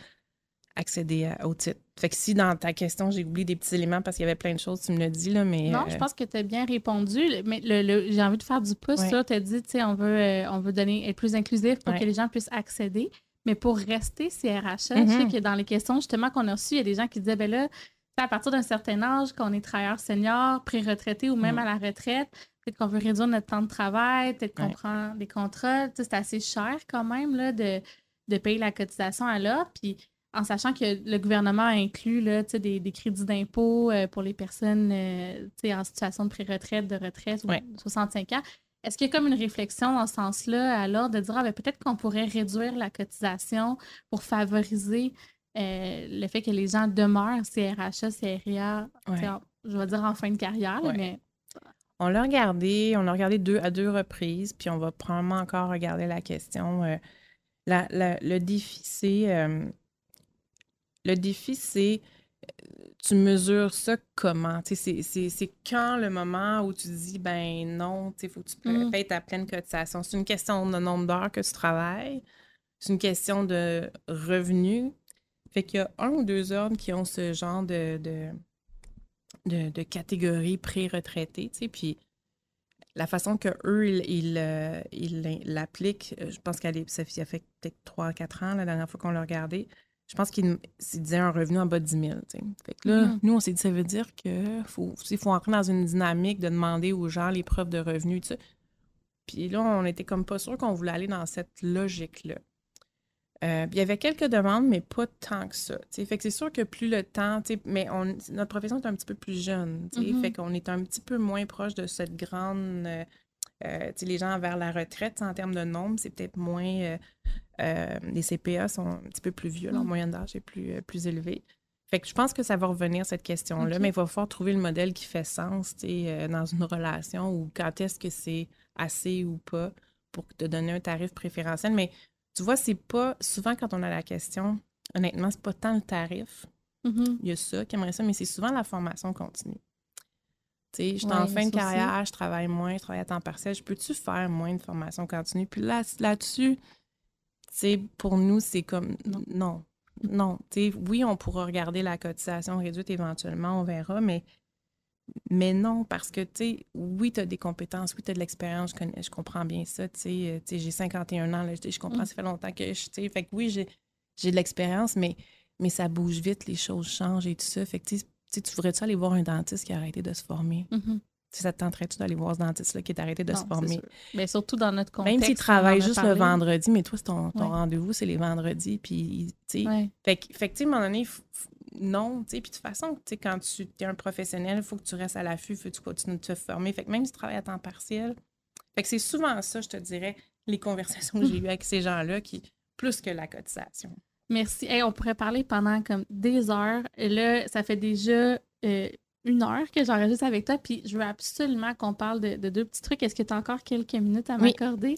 accéder au titre. Fait que si dans ta question, j'ai oublié des petits éléments parce qu'il y avait plein de choses, tu me l'as dit, là, mais... Non, je euh, pense que tu as bien répondu, mais le, j'ai envie de faire du pouce, là. Tu as dit, tu sais, on veut, on veut donner, être plus inclusif pour que les gens puissent accéder. Mais pour rester CRHA, je sais mm-hmm. que dans les questions justement qu'on a reçues, il y a des gens qui disaient, ben là, à partir d'un certain âge, quand on est travailleur senior, pré-retraité ou même mm. à la retraite, peut-être qu'on veut réduire notre temps de travail, peut-être qu'on prend des contrats. C'est assez cher quand même là, de, de payer la cotisation à l'heure. Puis en sachant que le gouvernement a inclus là, des, des crédits d'impôt euh, pour les personnes euh, en situation de pré-retraite, de retraite ou 65 ans. Est-ce qu'il y a comme une réflexion dans ce sens-là, alors, de dire ah, ben, peut-être qu'on pourrait réduire la cotisation pour favoriser euh, le fait que les gens demeurent CRHA, CRIA, je vais dire en fin de carrière, mais. On l'a regardé, on l'a regardé deux, à deux reprises, puis on va probablement encore regarder la question. Euh, le défi, c'est. Euh, le défi, c'est. Tu mesures ça comment? C'est quand le moment où tu dis, ben non, il faut que tu mm. payes ta pleine cotisation? C'est une question de nombre d'heures que tu travailles. C'est une question de revenus fait qu'il y a un ou deux hommes qui ont ce genre de, de, de, catégorie sais, puis la façon que eux ils euh, l'appliquent, euh, je pense qu'elle ça fait peut-être 3-4 ans, la dernière fois qu'on l'a regardé, je pense qu'ils disaient un revenu en bas de 10 000. Fait que là, mm-hmm. nous, on s'est dit, ça veut dire qu'il faut, faut entrer dans une dynamique de demander aux gens les preuves de revenus. Puis là, on était comme pas sûr qu'on voulait aller dans cette logique-là. Euh, il y avait quelques demandes, mais pas tant que ça. Fait que c'est sûr que plus le temps, mais on, notre profession est un petit peu plus jeune. Mm-hmm. Fait qu'on est un petit peu moins proche de cette grande. Euh, euh les gens vers la retraite, en termes de nombre, c'est peut-être moins. Euh, les CPA sont un petit peu plus vieux, leur mm. moyenne d'âge est plus, plus élevée. Fait que je pense que ça va revenir, cette question-là, mais il va falloir trouver le modèle qui fait sens dans une relation ou quand est-ce que c'est assez ou pas pour te donner un tarif préférentiel. Mais tu vois, c'est pas souvent quand on a la question, honnêtement, c'est pas tant le tarif. Mm-hmm. Il y a ça qui aimerait ça, mais c'est souvent la formation continue. Tu sais, je suis en fin de carrière, je travaille moins, je travaille à temps partiel. Je peux-tu faire moins de formation continue? Puis là, là-dessus, pour nous, c'est comme non. Non. Tu sais, oui, on pourra regarder la cotisation réduite éventuellement, on verra, mais, mais non, parce que, tu sais, oui, tu as des compétences, oui, tu as de l'expérience, je, connais, je comprends bien ça, tu sais, j'ai 51 ans, là, je, comprends, mm. ça fait longtemps que je, tu sais, fait que oui, j'ai de l'expérience, mais, mais ça bouge vite, les choses changent et tout ça. Fait que, tu sais, tu voudrais-tu aller voir un dentiste qui a arrêté de se former? Mm-hmm ça te tenterait-tu d'aller voir ce dentiste-là qui est arrêté de se former? Mais surtout dans notre contexte. Même s'il travaille juste le vendredi, mais toi, ton, ton rendez-vous, c'est les vendredis. Puis, tu sais. Fait, que, à un moment donné, non. Puis, de toute façon, tu quand tu es un professionnel, il faut que tu restes à l'affût, il faut que tu continues de te former. Fait que même si tu travailles à temps partiel, fait que c'est souvent ça, je te dirais, les conversations que j'ai eues avec ces gens-là, qui plus que la cotisation. Merci. on pourrait parler pendant comme des heures. Et là, ça fait déjà euh, une heure que j'enregistre avec toi, puis je veux absolument qu'on parle de, deux petits trucs. Est-ce que tu as encore quelques minutes à m'accorder?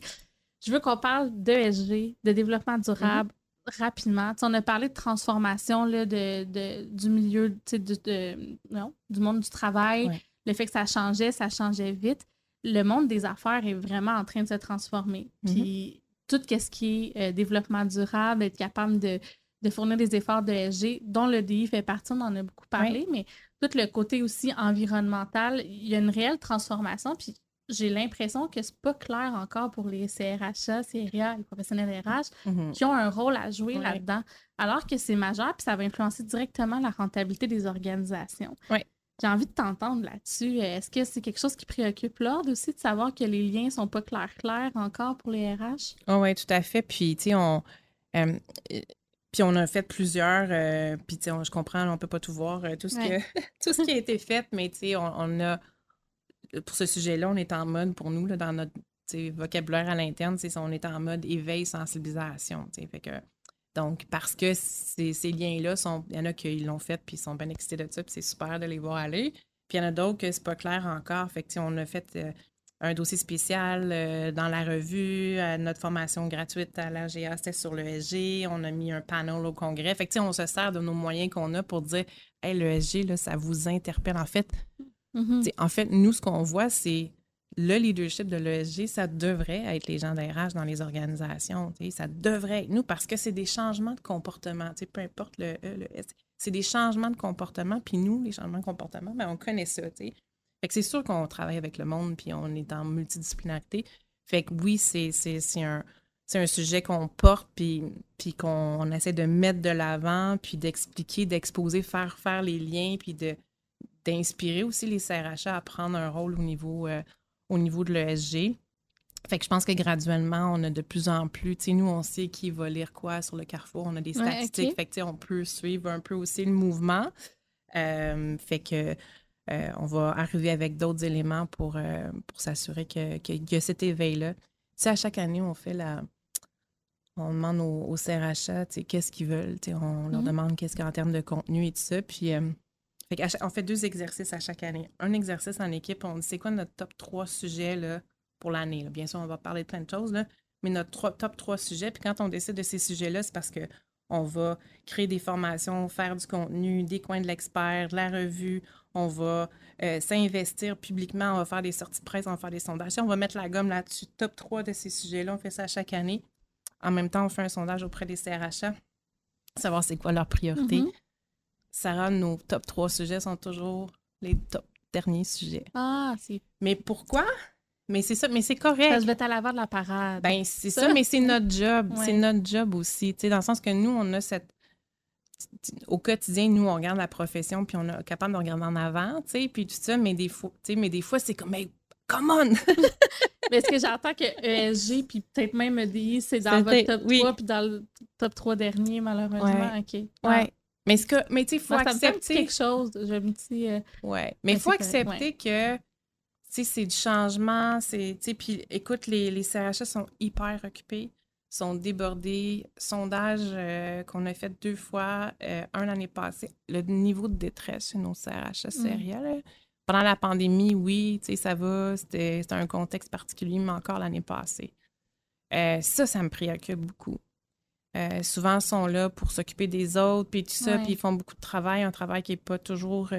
Je veux qu'on parle d'ESG, de développement durable, mm-hmm. rapidement. on a parlé de transformation là, de, du milieu, de, non, du monde du travail, le fait que ça changeait, ça changeait vite. Le monde des affaires est vraiment en train de se transformer. Mm-hmm. Puis tout ce qui est euh, développement durable, être capable de, fournir des efforts d'ESG, dont le DI fait partie, on en a beaucoup parlé, mais tout le côté aussi environnemental, il y a une réelle transformation. Puis j'ai l'impression que c'est pas clair encore pour les CRHA, CRIA, les professionnels RH, mm-hmm. qui ont un rôle à jouer là-dedans, alors que c'est majeur, puis ça va influencer directement la rentabilité des organisations. J'ai envie de t'entendre là-dessus. Est-ce que c'est quelque chose qui préoccupe l'ordre aussi de savoir que les liens sont pas clairs clairs encore pour les RH? Oh, oui, tout à fait. Puis, tu sais, on. Euh, puis on a fait plusieurs, euh, puis je comprends, on ne peut pas tout voir, euh, tout, ce [laughs] tout ce qui a été fait, mais on, on, a, pour ce sujet-là, on est en mode, pour nous, là, dans notre vocabulaire à l'interne, on est en mode éveil, sensibilisation. Fait que, donc, parce que ces, ces liens-là, il y en a qui l'ont fait, puis ils sont bien excités de ça, puis c'est super de les voir aller. Puis il y en a d'autres que c'est pas clair encore. Fait que, on a fait euh, un dossier spécial euh, dans la revue, notre formation gratuite à l'AGA, c'était sur l'ESG. On a mis un panel au congrès. Fait que, on se sert de nos moyens qu'on a pour dire Hey, l'ESG, là, ça vous interpelle. En fait, mm-hmm. en fait, nous, ce qu'on voit, c'est le leadership de l'ESG, ça devrait être les gens d'RH dans les organisations. Ça devrait être nous parce que c'est des changements de comportement. Peu importe le E, le S, c'est des changements de comportement. Puis nous, les changements de comportement, ben, on connaît ça. Fait que c'est sûr qu'on travaille avec le monde, puis on est en multidisciplinarité. Fait que oui, c'est, un, un sujet qu'on porte, puis, puis qu'on essaie de mettre de l'avant, puis d'expliquer, d'exposer, faire faire les liens, puis de, d'inspirer aussi les CRHA à prendre un rôle au niveau, euh, au niveau de l'ESG. Fait que je pense que graduellement, on a de plus en plus, tu sais, nous, on sait qui va lire quoi sur le carrefour, on a des statistiques, fait que, on peut suivre un peu aussi le mouvement. Euh, fait que euh, on va arriver avec d'autres éléments pour, euh, pour s'assurer qu'il que, y a cet éveil-là. Tu sais, à chaque année, on fait la. On demande aux, CRHA qu'est-ce qu'ils veulent. On leur mm-hmm. demande qu'est-ce qu'il y a en termes de contenu et tout ça. Puis, euh, on fait deux exercices à chaque année. Un exercice en équipe, on dit c'est quoi notre top 3 sujets là, pour l'année. Bien sûr, on va parler de plein de choses, là, mais notre top 3 sujets. Puis quand on décide de ces sujets-là, c'est parce que on va créer des formations, faire du contenu, des coins de l'expert, de la revue. On va euh, s'investir publiquement, on va faire des sorties de presse, on va faire des sondages. On va mettre la gomme là-dessus. Top 3 de ces sujets-là, on fait ça chaque année. En même temps, on fait un sondage auprès des CRHA, savoir c'est quoi leur priorité. Mm-hmm. Sarah, nos top 3 sujets sont toujours les top derniers sujets. Ah, c'est. Mais pourquoi? Mais c'est ça, mais c'est correct. Ça, je vais être à l'avant de la parade. Ben, c'est ça. mais c'est notre job. [laughs] C'est notre job aussi. Tu sais, dans le sens que nous, on a cette. Au quotidien, nous, on regarde la profession, puis on est capable de regarder en avant, tu sais, puis tout ça, mais des fois, tu sais, mais des fois, c'est comme, mais come on! [laughs] mais est-ce que j'entends que ESG, puis peut-être même EDI, c'est dans votre top 3, puis dans le top 3 dernier, malheureusement? OK. Ouais. Mais, ce que, mais tu sais, il faut accepter. quelque chose, je me dis. Euh, ouais. Mais il faut accepter que c'est du changement. C'est, puis écoute, les, les CRHA sont hyper occupés, sont débordés. Sondage euh, qu'on a fait deux fois, euh, un l'année passée, le niveau de détresse chez nos CRHA, c'est mmh. Pendant la pandémie, oui, ça va, c'était un contexte particulier, mais encore l'année passée. Euh, ça, ça me préoccupe beaucoup. souvent, ils sont là pour s'occuper des autres, puis tout ça, puis ils font beaucoup de travail, un travail qui n'est pas toujours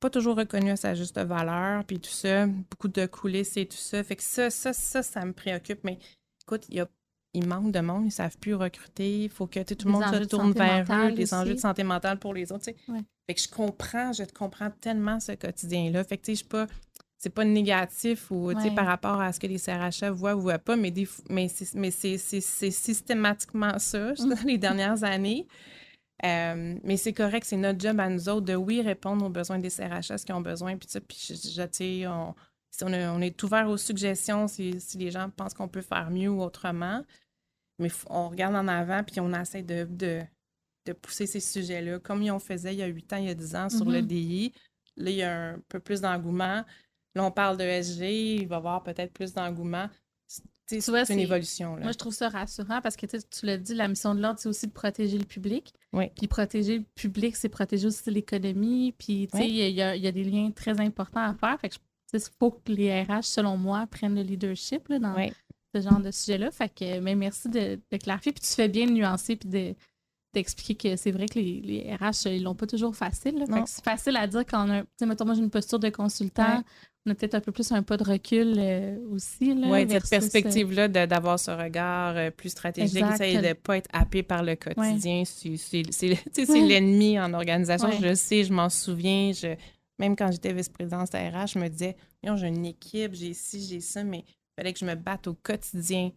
pas toujours reconnu à sa juste valeur, puis tout ça, beaucoup de coulisses et tout ça. Fait que ça, ça, ça, ça me préoccupe. Mais écoute, il y a il manque de monde, ils ne savent plus recruter. Il faut que tout le monde se tourne vers eux, les enjeux de santé mentale pour les autres. Fait que je comprends, je te comprends tellement ce quotidien-là. Fait que, tu sais, je pas c'est pas négatif ou par rapport à ce que les CRHF voient ou voient pas, mais, mais c'est systématiquement ça dans les dernières années. Euh, mais c'est correct, c'est notre job à nous autres de, oui, répondre aux besoins des CRHS qui ont besoin. Puis, puis je, on, on, est ouvert aux suggestions si, les gens pensent qu'on peut faire mieux ou autrement. Mais on regarde en avant, puis on essaie de, de, pousser ces sujets-là, comme on faisait il y a 8 ans, il y a 10 ans sur le mm-hmm. DI. Là, il y a un peu plus d'engouement. Là, on parle de SG, il va y avoir peut-être plus d'engouement. C'est une évolution. Moi, je trouve ça rassurant parce que tu l'as dit, la mission de l'ordre, c'est aussi de protéger le public. Oui. Puis protéger le public, c'est protéger aussi l'économie. Puis, tu sais, il y, a, des liens très importants à faire. Fait que il faut que les RH, selon moi, prennent le leadership dans ce genre de sujet-là. Fait que, mais merci de, de, clarifier. Puis tu fais bien de nuancer puis de, d'expliquer que c'est vrai que les, les RH, ils l'ont pas toujours facile. C'est facile à dire quand on a. Tu sais, mettons, moi, j'ai une posture de consultant on a peut-être un peu plus un pas de recul euh, aussi. Oui, cette perspective-là d'avoir ce regard euh, plus stratégique, et de ne pas être happé par le quotidien. C'est l'ennemi en organisation. Je le sais, je m'en souviens. Je, même quand j'étais vice-présidente RH, je me disais, j'ai une équipe, j'ai ci, j'ai ça, mais fallait que je me batte au quotidien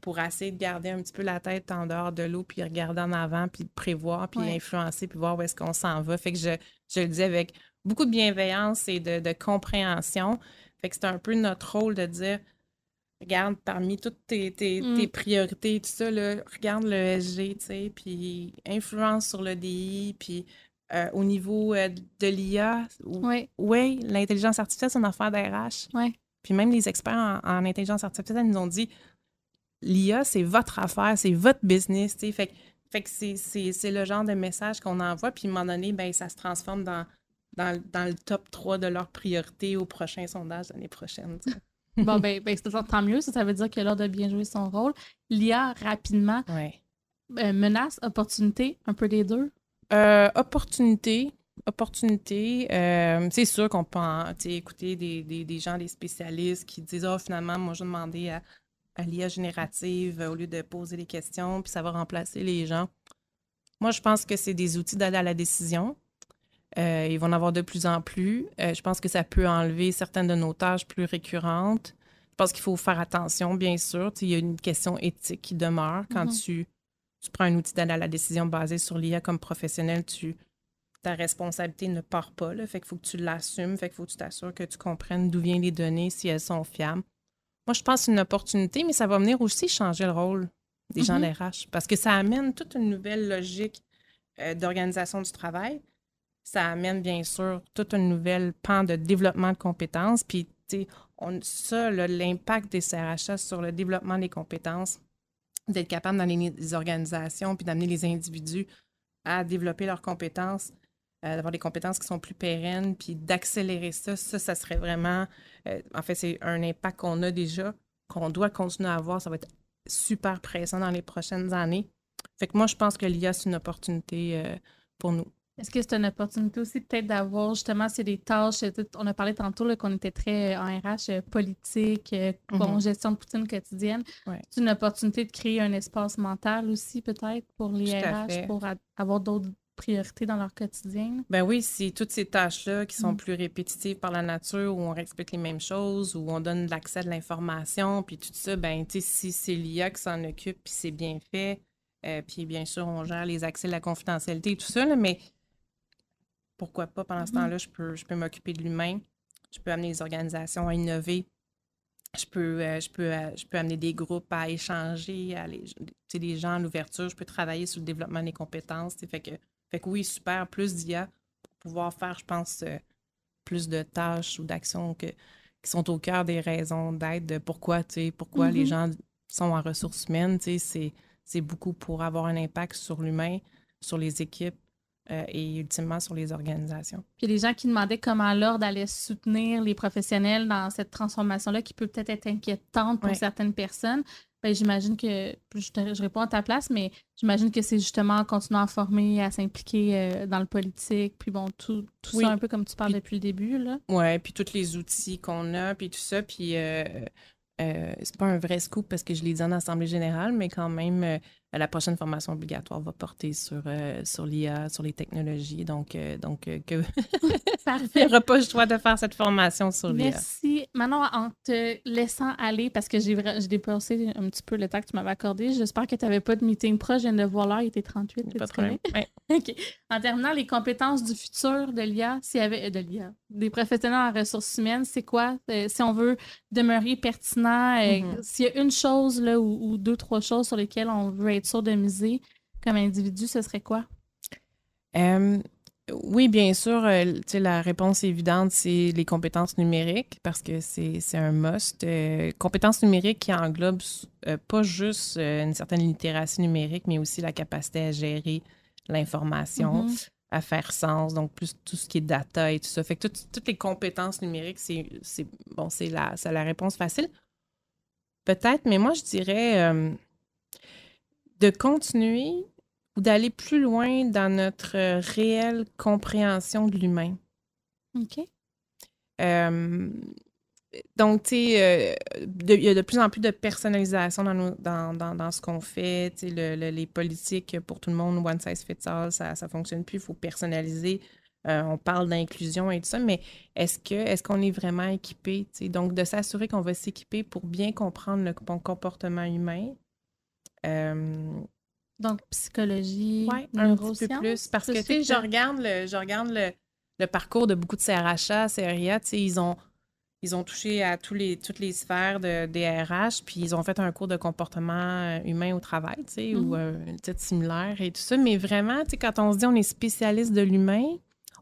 pour essayer de garder un petit peu la tête en dehors de l'eau, puis regarder en avant, puis prévoir, puis influencer, puis voir où est-ce qu'on s'en va. Fait que je, je le dis avec beaucoup de bienveillance et de, compréhension. Fait que c'est un peu notre rôle de dire regarde, parmi toutes tes, mm. priorités et tout ça, regarde le SG, tu sais, puis influence sur le DI, puis euh, au niveau euh, de l'IA, oui, ouais, l'intelligence artificielle, c'est une affaire d'RH. Oui. Puis même les experts en, intelligence artificielle nous ont dit l'IA, c'est votre affaire, c'est votre business, tu sais. Fait, fait que c'est le genre de message qu'on envoie, puis à un moment donné, ben, ça se transforme dans dans, le top 3 de leurs priorités au prochain sondage l'année prochaine. [laughs] bon, ben, ben c'est tant mieux. Ça, ça veut dire que l'heure de bien jouer son rôle. L'IA, rapidement, euh, menace, opportunité, un peu des deux? Euh, opportunité. Opportunité. Euh, c'est sûr qu'on peut écouter des, des, gens, des spécialistes qui disent oh, finalement, moi, je demandais à, à l'IA générative au lieu de poser des questions, puis ça va remplacer les gens. Moi, je pense que c'est des outils d'aller à la décision. Euh, ils vont en avoir de plus en plus. Euh, je pense que ça peut enlever certaines de nos tâches plus récurrentes. Je pense qu'il faut faire attention, bien sûr. Il y a une question éthique qui demeure quand mm-hmm. tu, tu, prends un outil d'aide à la décision basé sur l'IA comme professionnel. Tu, ta responsabilité ne part pas. Là. Fait qu'il faut que tu l'assumes. Fait qu'il faut que tu t'assures que tu comprennes d'où viennent les données, si elles sont fiables. Moi, je pense que c'est une opportunité, mais ça va venir aussi changer le rôle des gens mm-hmm. RH parce que ça amène toute une nouvelle logique euh, d'organisation du travail ça amène bien sûr toute une nouvelle pan de développement de compétences. Puis, tu sais, ça, l'impact des CRHS sur le développement des compétences, d'être capable d'amener les organisations puis d'amener les individus à développer leurs compétences, euh, d'avoir des compétences qui sont plus pérennes, puis d'accélérer ça, ça, ça serait vraiment, euh, en fait, c'est un impact qu'on a déjà, qu'on doit continuer à avoir. Ça va être super présent dans les prochaines années. Fait que moi, je pense que l'IA, c'est une opportunité euh, pour nous. Est-ce que c'est une opportunité aussi peut-être d'avoir justement, c'est des tâches, on a parlé tantôt qu'on était très en RH politique, euh, mm-hmm. gestion de poutine quotidienne. C'est une opportunité de créer un espace mental aussi peut-être pour les RH, pour avoir d'autres priorités dans leur quotidien? Ben oui, c'est toutes ces tâches-là qui sont mm. plus répétitives par la nature, où on explique les mêmes choses, où on donne l'accès à de l'information, puis tout ça, ben tu sais, si c'est l'IA qui s'en occupe, puis c'est bien fait, puis bien sûr, on gère les accès à la confidentialité et tout ça, mais pourquoi pas pendant ce mm-hmm. temps-là, je peux, je peux m'occuper de l'humain, je peux amener les organisations à innover, je peux, euh, je peux, euh, je peux amener des groupes à échanger, à les, des gens à l'ouverture, je peux travailler sur le développement des compétences. Fait que, fait que oui, super, plus d'IA pour pouvoir faire, je pense, euh, plus de tâches ou d'actions qui sont au cœur des raisons d'être, de pourquoi, pourquoi les mm-hmm. gens sont en ressources humaines. C'est beaucoup pour avoir un impact sur l'humain, sur les équipes, euh, et ultimement sur les organisations. Puis des gens qui demandaient comment l'ordre allait soutenir les professionnels dans cette transformation-là qui peut peut-être être inquiétante pour certaines personnes. Ben, j'imagine que, je, réponds à ta place, mais j'imagine que c'est justement en continuant à former, à s'impliquer euh, dans le politique, puis bon, tout, tout ça un peu comme tu parles depuis le début. Oui, puis tous les outils qu'on a, puis tout ça, puis... Euh, euh, c'est pas un vrai scoop parce que je l'ai dit en Assemblée générale, mais quand même, euh, la prochaine formation obligatoire va porter sur, euh, sur l'IA, sur les technologies. Donc, donc que... [laughs] [laughs] il n'y aura pas le choix de faire cette formation sur l'IA. Merci. Maintenant, en te laissant aller, parce que j'ai dépassé un petit peu le temps que tu m'avais accordé, j'espère que tu n'avais pas de meeting proche. Je viens de voir l'heure, il était 38. Pas de problème. [laughs] OK. En terminant, les compétences du futur de l'IA, s'il y avait de l'IA, des professionnels en ressources humaines, c'est quoi? si on veut demeurer pertinent Mm-hmm. S'il y a une chose là, ou, deux, trois choses sur lesquelles on veut être sûr de miser comme individu, ce serait quoi? oui, bien sûr, euh, la réponse évidente, c'est les compétences numériques parce que c'est un must. Euh, compétences numériques qui englobent euh, pas juste une certaine littératie numérique, mais aussi la capacité à gérer l'information, mm-hmm. à faire sens, donc plus tout ce qui est data et tout ça. Fait que toutes les compétences numériques, c'est bon, c'est la, la réponse facile. Peut-être, mais moi, je dirais de continuer ou d'aller plus loin dans notre réelle compréhension de l'humain. OK. Euh, donc, tu sais, euh, il y a de plus en plus de personnalisation dans, dans, dans, ce qu'on fait. Tu sais, les politiques pour tout le monde, one size fits all, ça ne fonctionne plus. Il faut personnaliser euh, on parle d'inclusion et tout ça, mais est-ce que est-ce qu'on est vraiment équipé? Donc, de s'assurer qu'on va s'équiper pour bien comprendre le comportement humain. Euh, donc, psychologie, ouais, un petit peu plus. Parce que, tu sais, je regarde, le, je regarde le, parcours de beaucoup de CRHA, CRIA, tu sais, ils ont, ils ont touché à tous les, toutes les sphères de DRH, puis ils ont fait un cours de comportement euh, humain au travail, tu sais, ou mm-hmm. un titre similaire et tout ça. Mais vraiment, tu sais, quand on se dit on est spécialiste de l'humain,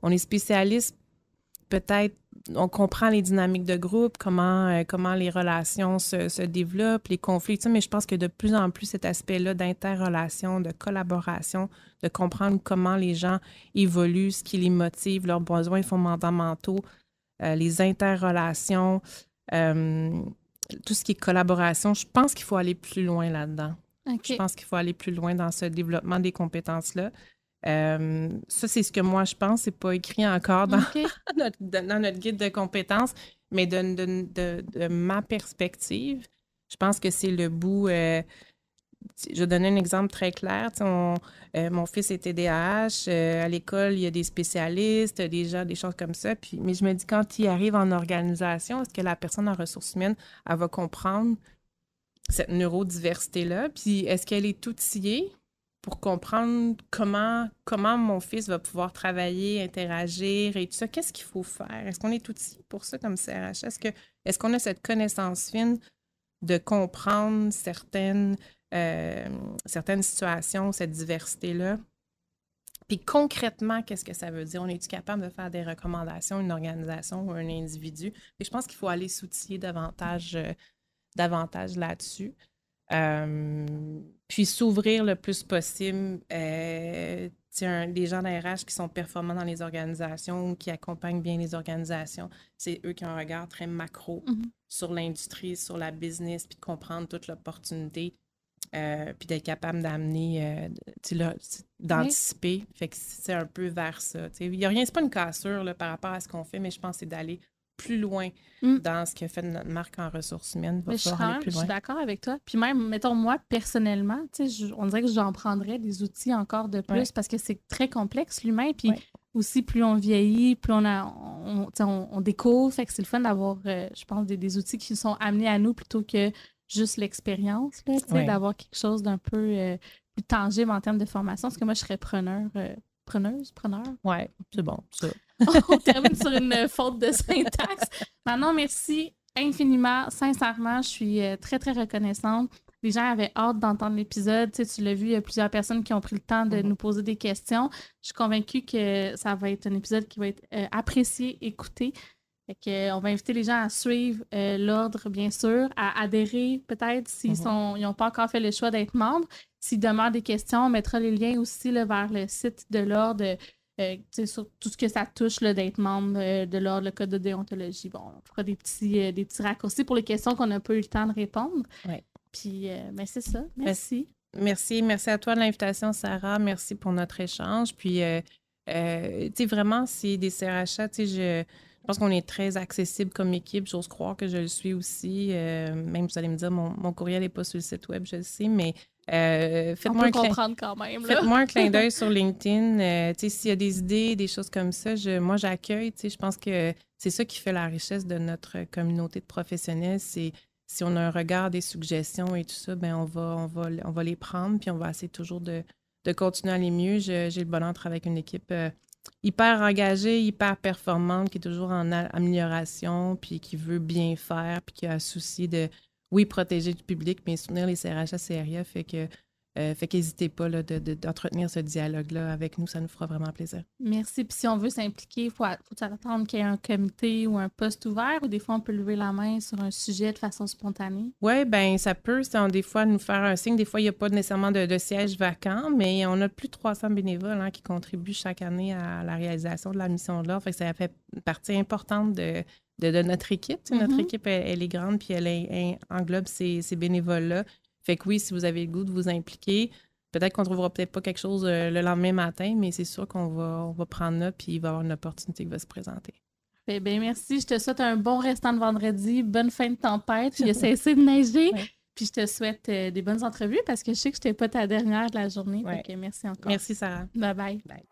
on est spécialiste, peut-être, on comprend les dynamiques de groupe, comment, euh, comment les relations se, développent, les conflits, mais je pense que de plus en plus cet aspect-là d'interrelation, de collaboration, de comprendre comment les gens évoluent, ce qui les motive, leurs besoins fondamentaux, euh, les interrelations, euh, tout ce qui est collaboration, je pense qu'il faut aller plus loin là-dedans. Je pense qu'il faut aller plus loin dans ce développement des compétences-là. Euh, ça, c'est ce que moi je pense. C'est pas écrit encore dans, [laughs] notre, guide de compétences, mais de, ma perspective, je pense que c'est le bout. Euh, je vais donner un exemple très clair. Euh, mon fils est TDAH. à l'école, il y a des spécialistes, des gens, des choses comme ça. Puis, mais je me dis, quand il arrive en organisation, est-ce que la personne en ressources humaines, elle va comprendre cette neurodiversité-là? Puis est-ce qu'elle est outillée? Pour comprendre comment, comment mon fils va pouvoir travailler, interagir et tout ça. Qu'est-ce qu'il faut faire? Est-ce qu'on est outillé pour ça comme CRH? Est-ce, qu'on a cette connaissance fine de comprendre certaines, euh, certaines situations, cette diversité-là? Puis concrètement, qu'est-ce que ça veut dire? On est-tu capable de faire des recommandations à une organisation ou à un individu? Et je pense qu'il faut aller s'outiller davantage, euh, davantage là-dessus. Euh, puis s'ouvrir le plus possible. Euh, un, des gens d'ARH qui sont performants dans les organisations, qui accompagnent bien les organisations, c'est eux qui ont un regard très macro mm-hmm. sur l'industrie, sur la business, puis de comprendre toute l'opportunité, euh, puis d'être capable d'amener, d'anticiper. Fait que c'est un peu vers ça. Il n'y a rien, c'est pas une cassure là, par rapport à ce qu'on fait, mais je pense que c'est d'aller plus loin mm. dans ce que fait notre marque en ressources humaines. je, suis d'accord avec toi. Puis même, mettons, moi, personnellement, on dirait que j'en prendrais des outils encore de plus parce que c'est très complexe, l'humain. Puis aussi, plus on vieillit, plus on, a, on, découvre. Fait que c'est le fun d'avoir, euh, je pense, des, outils qui sont amenés à nous plutôt que juste l'expérience, d'avoir quelque chose d'un peu euh, plus tangible en termes de formation. Parce que moi, je serais preneur. Euh, preneuse, preneur. Ouais, c'est bon, ça. [laughs] on termine sur une faute de syntaxe. Maintenant, merci infiniment. Sincèrement, je suis euh, très, très reconnaissante. Les gens avaient hâte d'entendre l'épisode. Tu, sais, tu l'as vu, il y a plusieurs personnes qui ont pris le temps de mm-hmm. nous poser des questions. Je suis convaincue que ça va être un épisode qui va être euh, apprécié, écouté. Fait on va inviter les gens à suivre euh, l'ordre, bien sûr, à adhérer peut-être s'ils mm-hmm. n'ont pas encore fait le choix d'être membres. S'ils demandent des questions, on mettra les liens aussi vers le site de l'ordre euh, sur tout ce que ça touche d'être membre euh, de l'ordre, le code de déontologie. Bon, on fera des petits, euh, des petits raccourcis pour les questions qu'on n'a pas eu le temps de répondre. Oui. Puis, mais c'est ça. Merci. Merci. Merci à toi de l'invitation, Sarah. Merci pour notre échange. Puis, tu sais, vraiment, c'est des CRHA, tu sais, je Je pense qu'on est très accessible comme équipe. J'ose croire que je le suis aussi. Euh, même, vous allez me dire, mon, mon courriel n'est pas sur le site web, je le sais, mais euh, faites-moi un, clin d'œil [laughs] sur LinkedIn. Euh, s'il y a des idées, des choses comme ça, je, moi, j'accueille. Je pense que c'est ça qui fait la richesse de notre communauté de professionnels. C'est si on a un regard, des suggestions et tout ça, ben on va, on va, on va les prendre, puis on va essayer toujours de, de continuer à aller mieux. J'ai le bonheur de travailler avec une équipe hyper engagée, hyper performante, qui est toujours en amélioration, puis qui veut bien faire, puis qui a un souci de, oui, protéger du public, mais soutenir les CRHA, CRIA, fait que euh, fait qu'hésitez pas d'entretenir ce dialogue-là avec nous, ça nous fera vraiment plaisir. Merci. Puis si on veut s'impliquer, il faut, faut attendre qu'il y ait un comité ou un poste ouvert ou des fois on peut lever la main sur un sujet de façon spontanée? Oui, bien ça peut, des fois, nous faire un signe. Des fois, il n'y a pas nécessairement de, siège vacant, mais on a plus de 300 bénévoles hein, qui contribuent chaque année à la réalisation de la mission de l'ordre. Fait que ça fait partie importante de, de, notre équipe. Notre mm-hmm. équipe, elle, est grande, puis elle, englobe ces, ces bénévoles-là. Fait que oui, si vous avez le goût de vous impliquer, peut-être qu'on ne trouvera peut-être pas quelque chose euh, le lendemain matin, mais c'est sûr qu'on va, on va prendre là, puis il va y avoir une opportunité qui va se présenter. Bien, bien, merci. Je te souhaite un bon restant de vendredi, bonne fin de tempête. Il a [laughs] cessé de neiger. Puis je te souhaite euh, des bonnes entrevues parce que je sais que je n'étais pas ta dernière de la journée. merci encore. Merci, Sarah. Bye bye. Bye.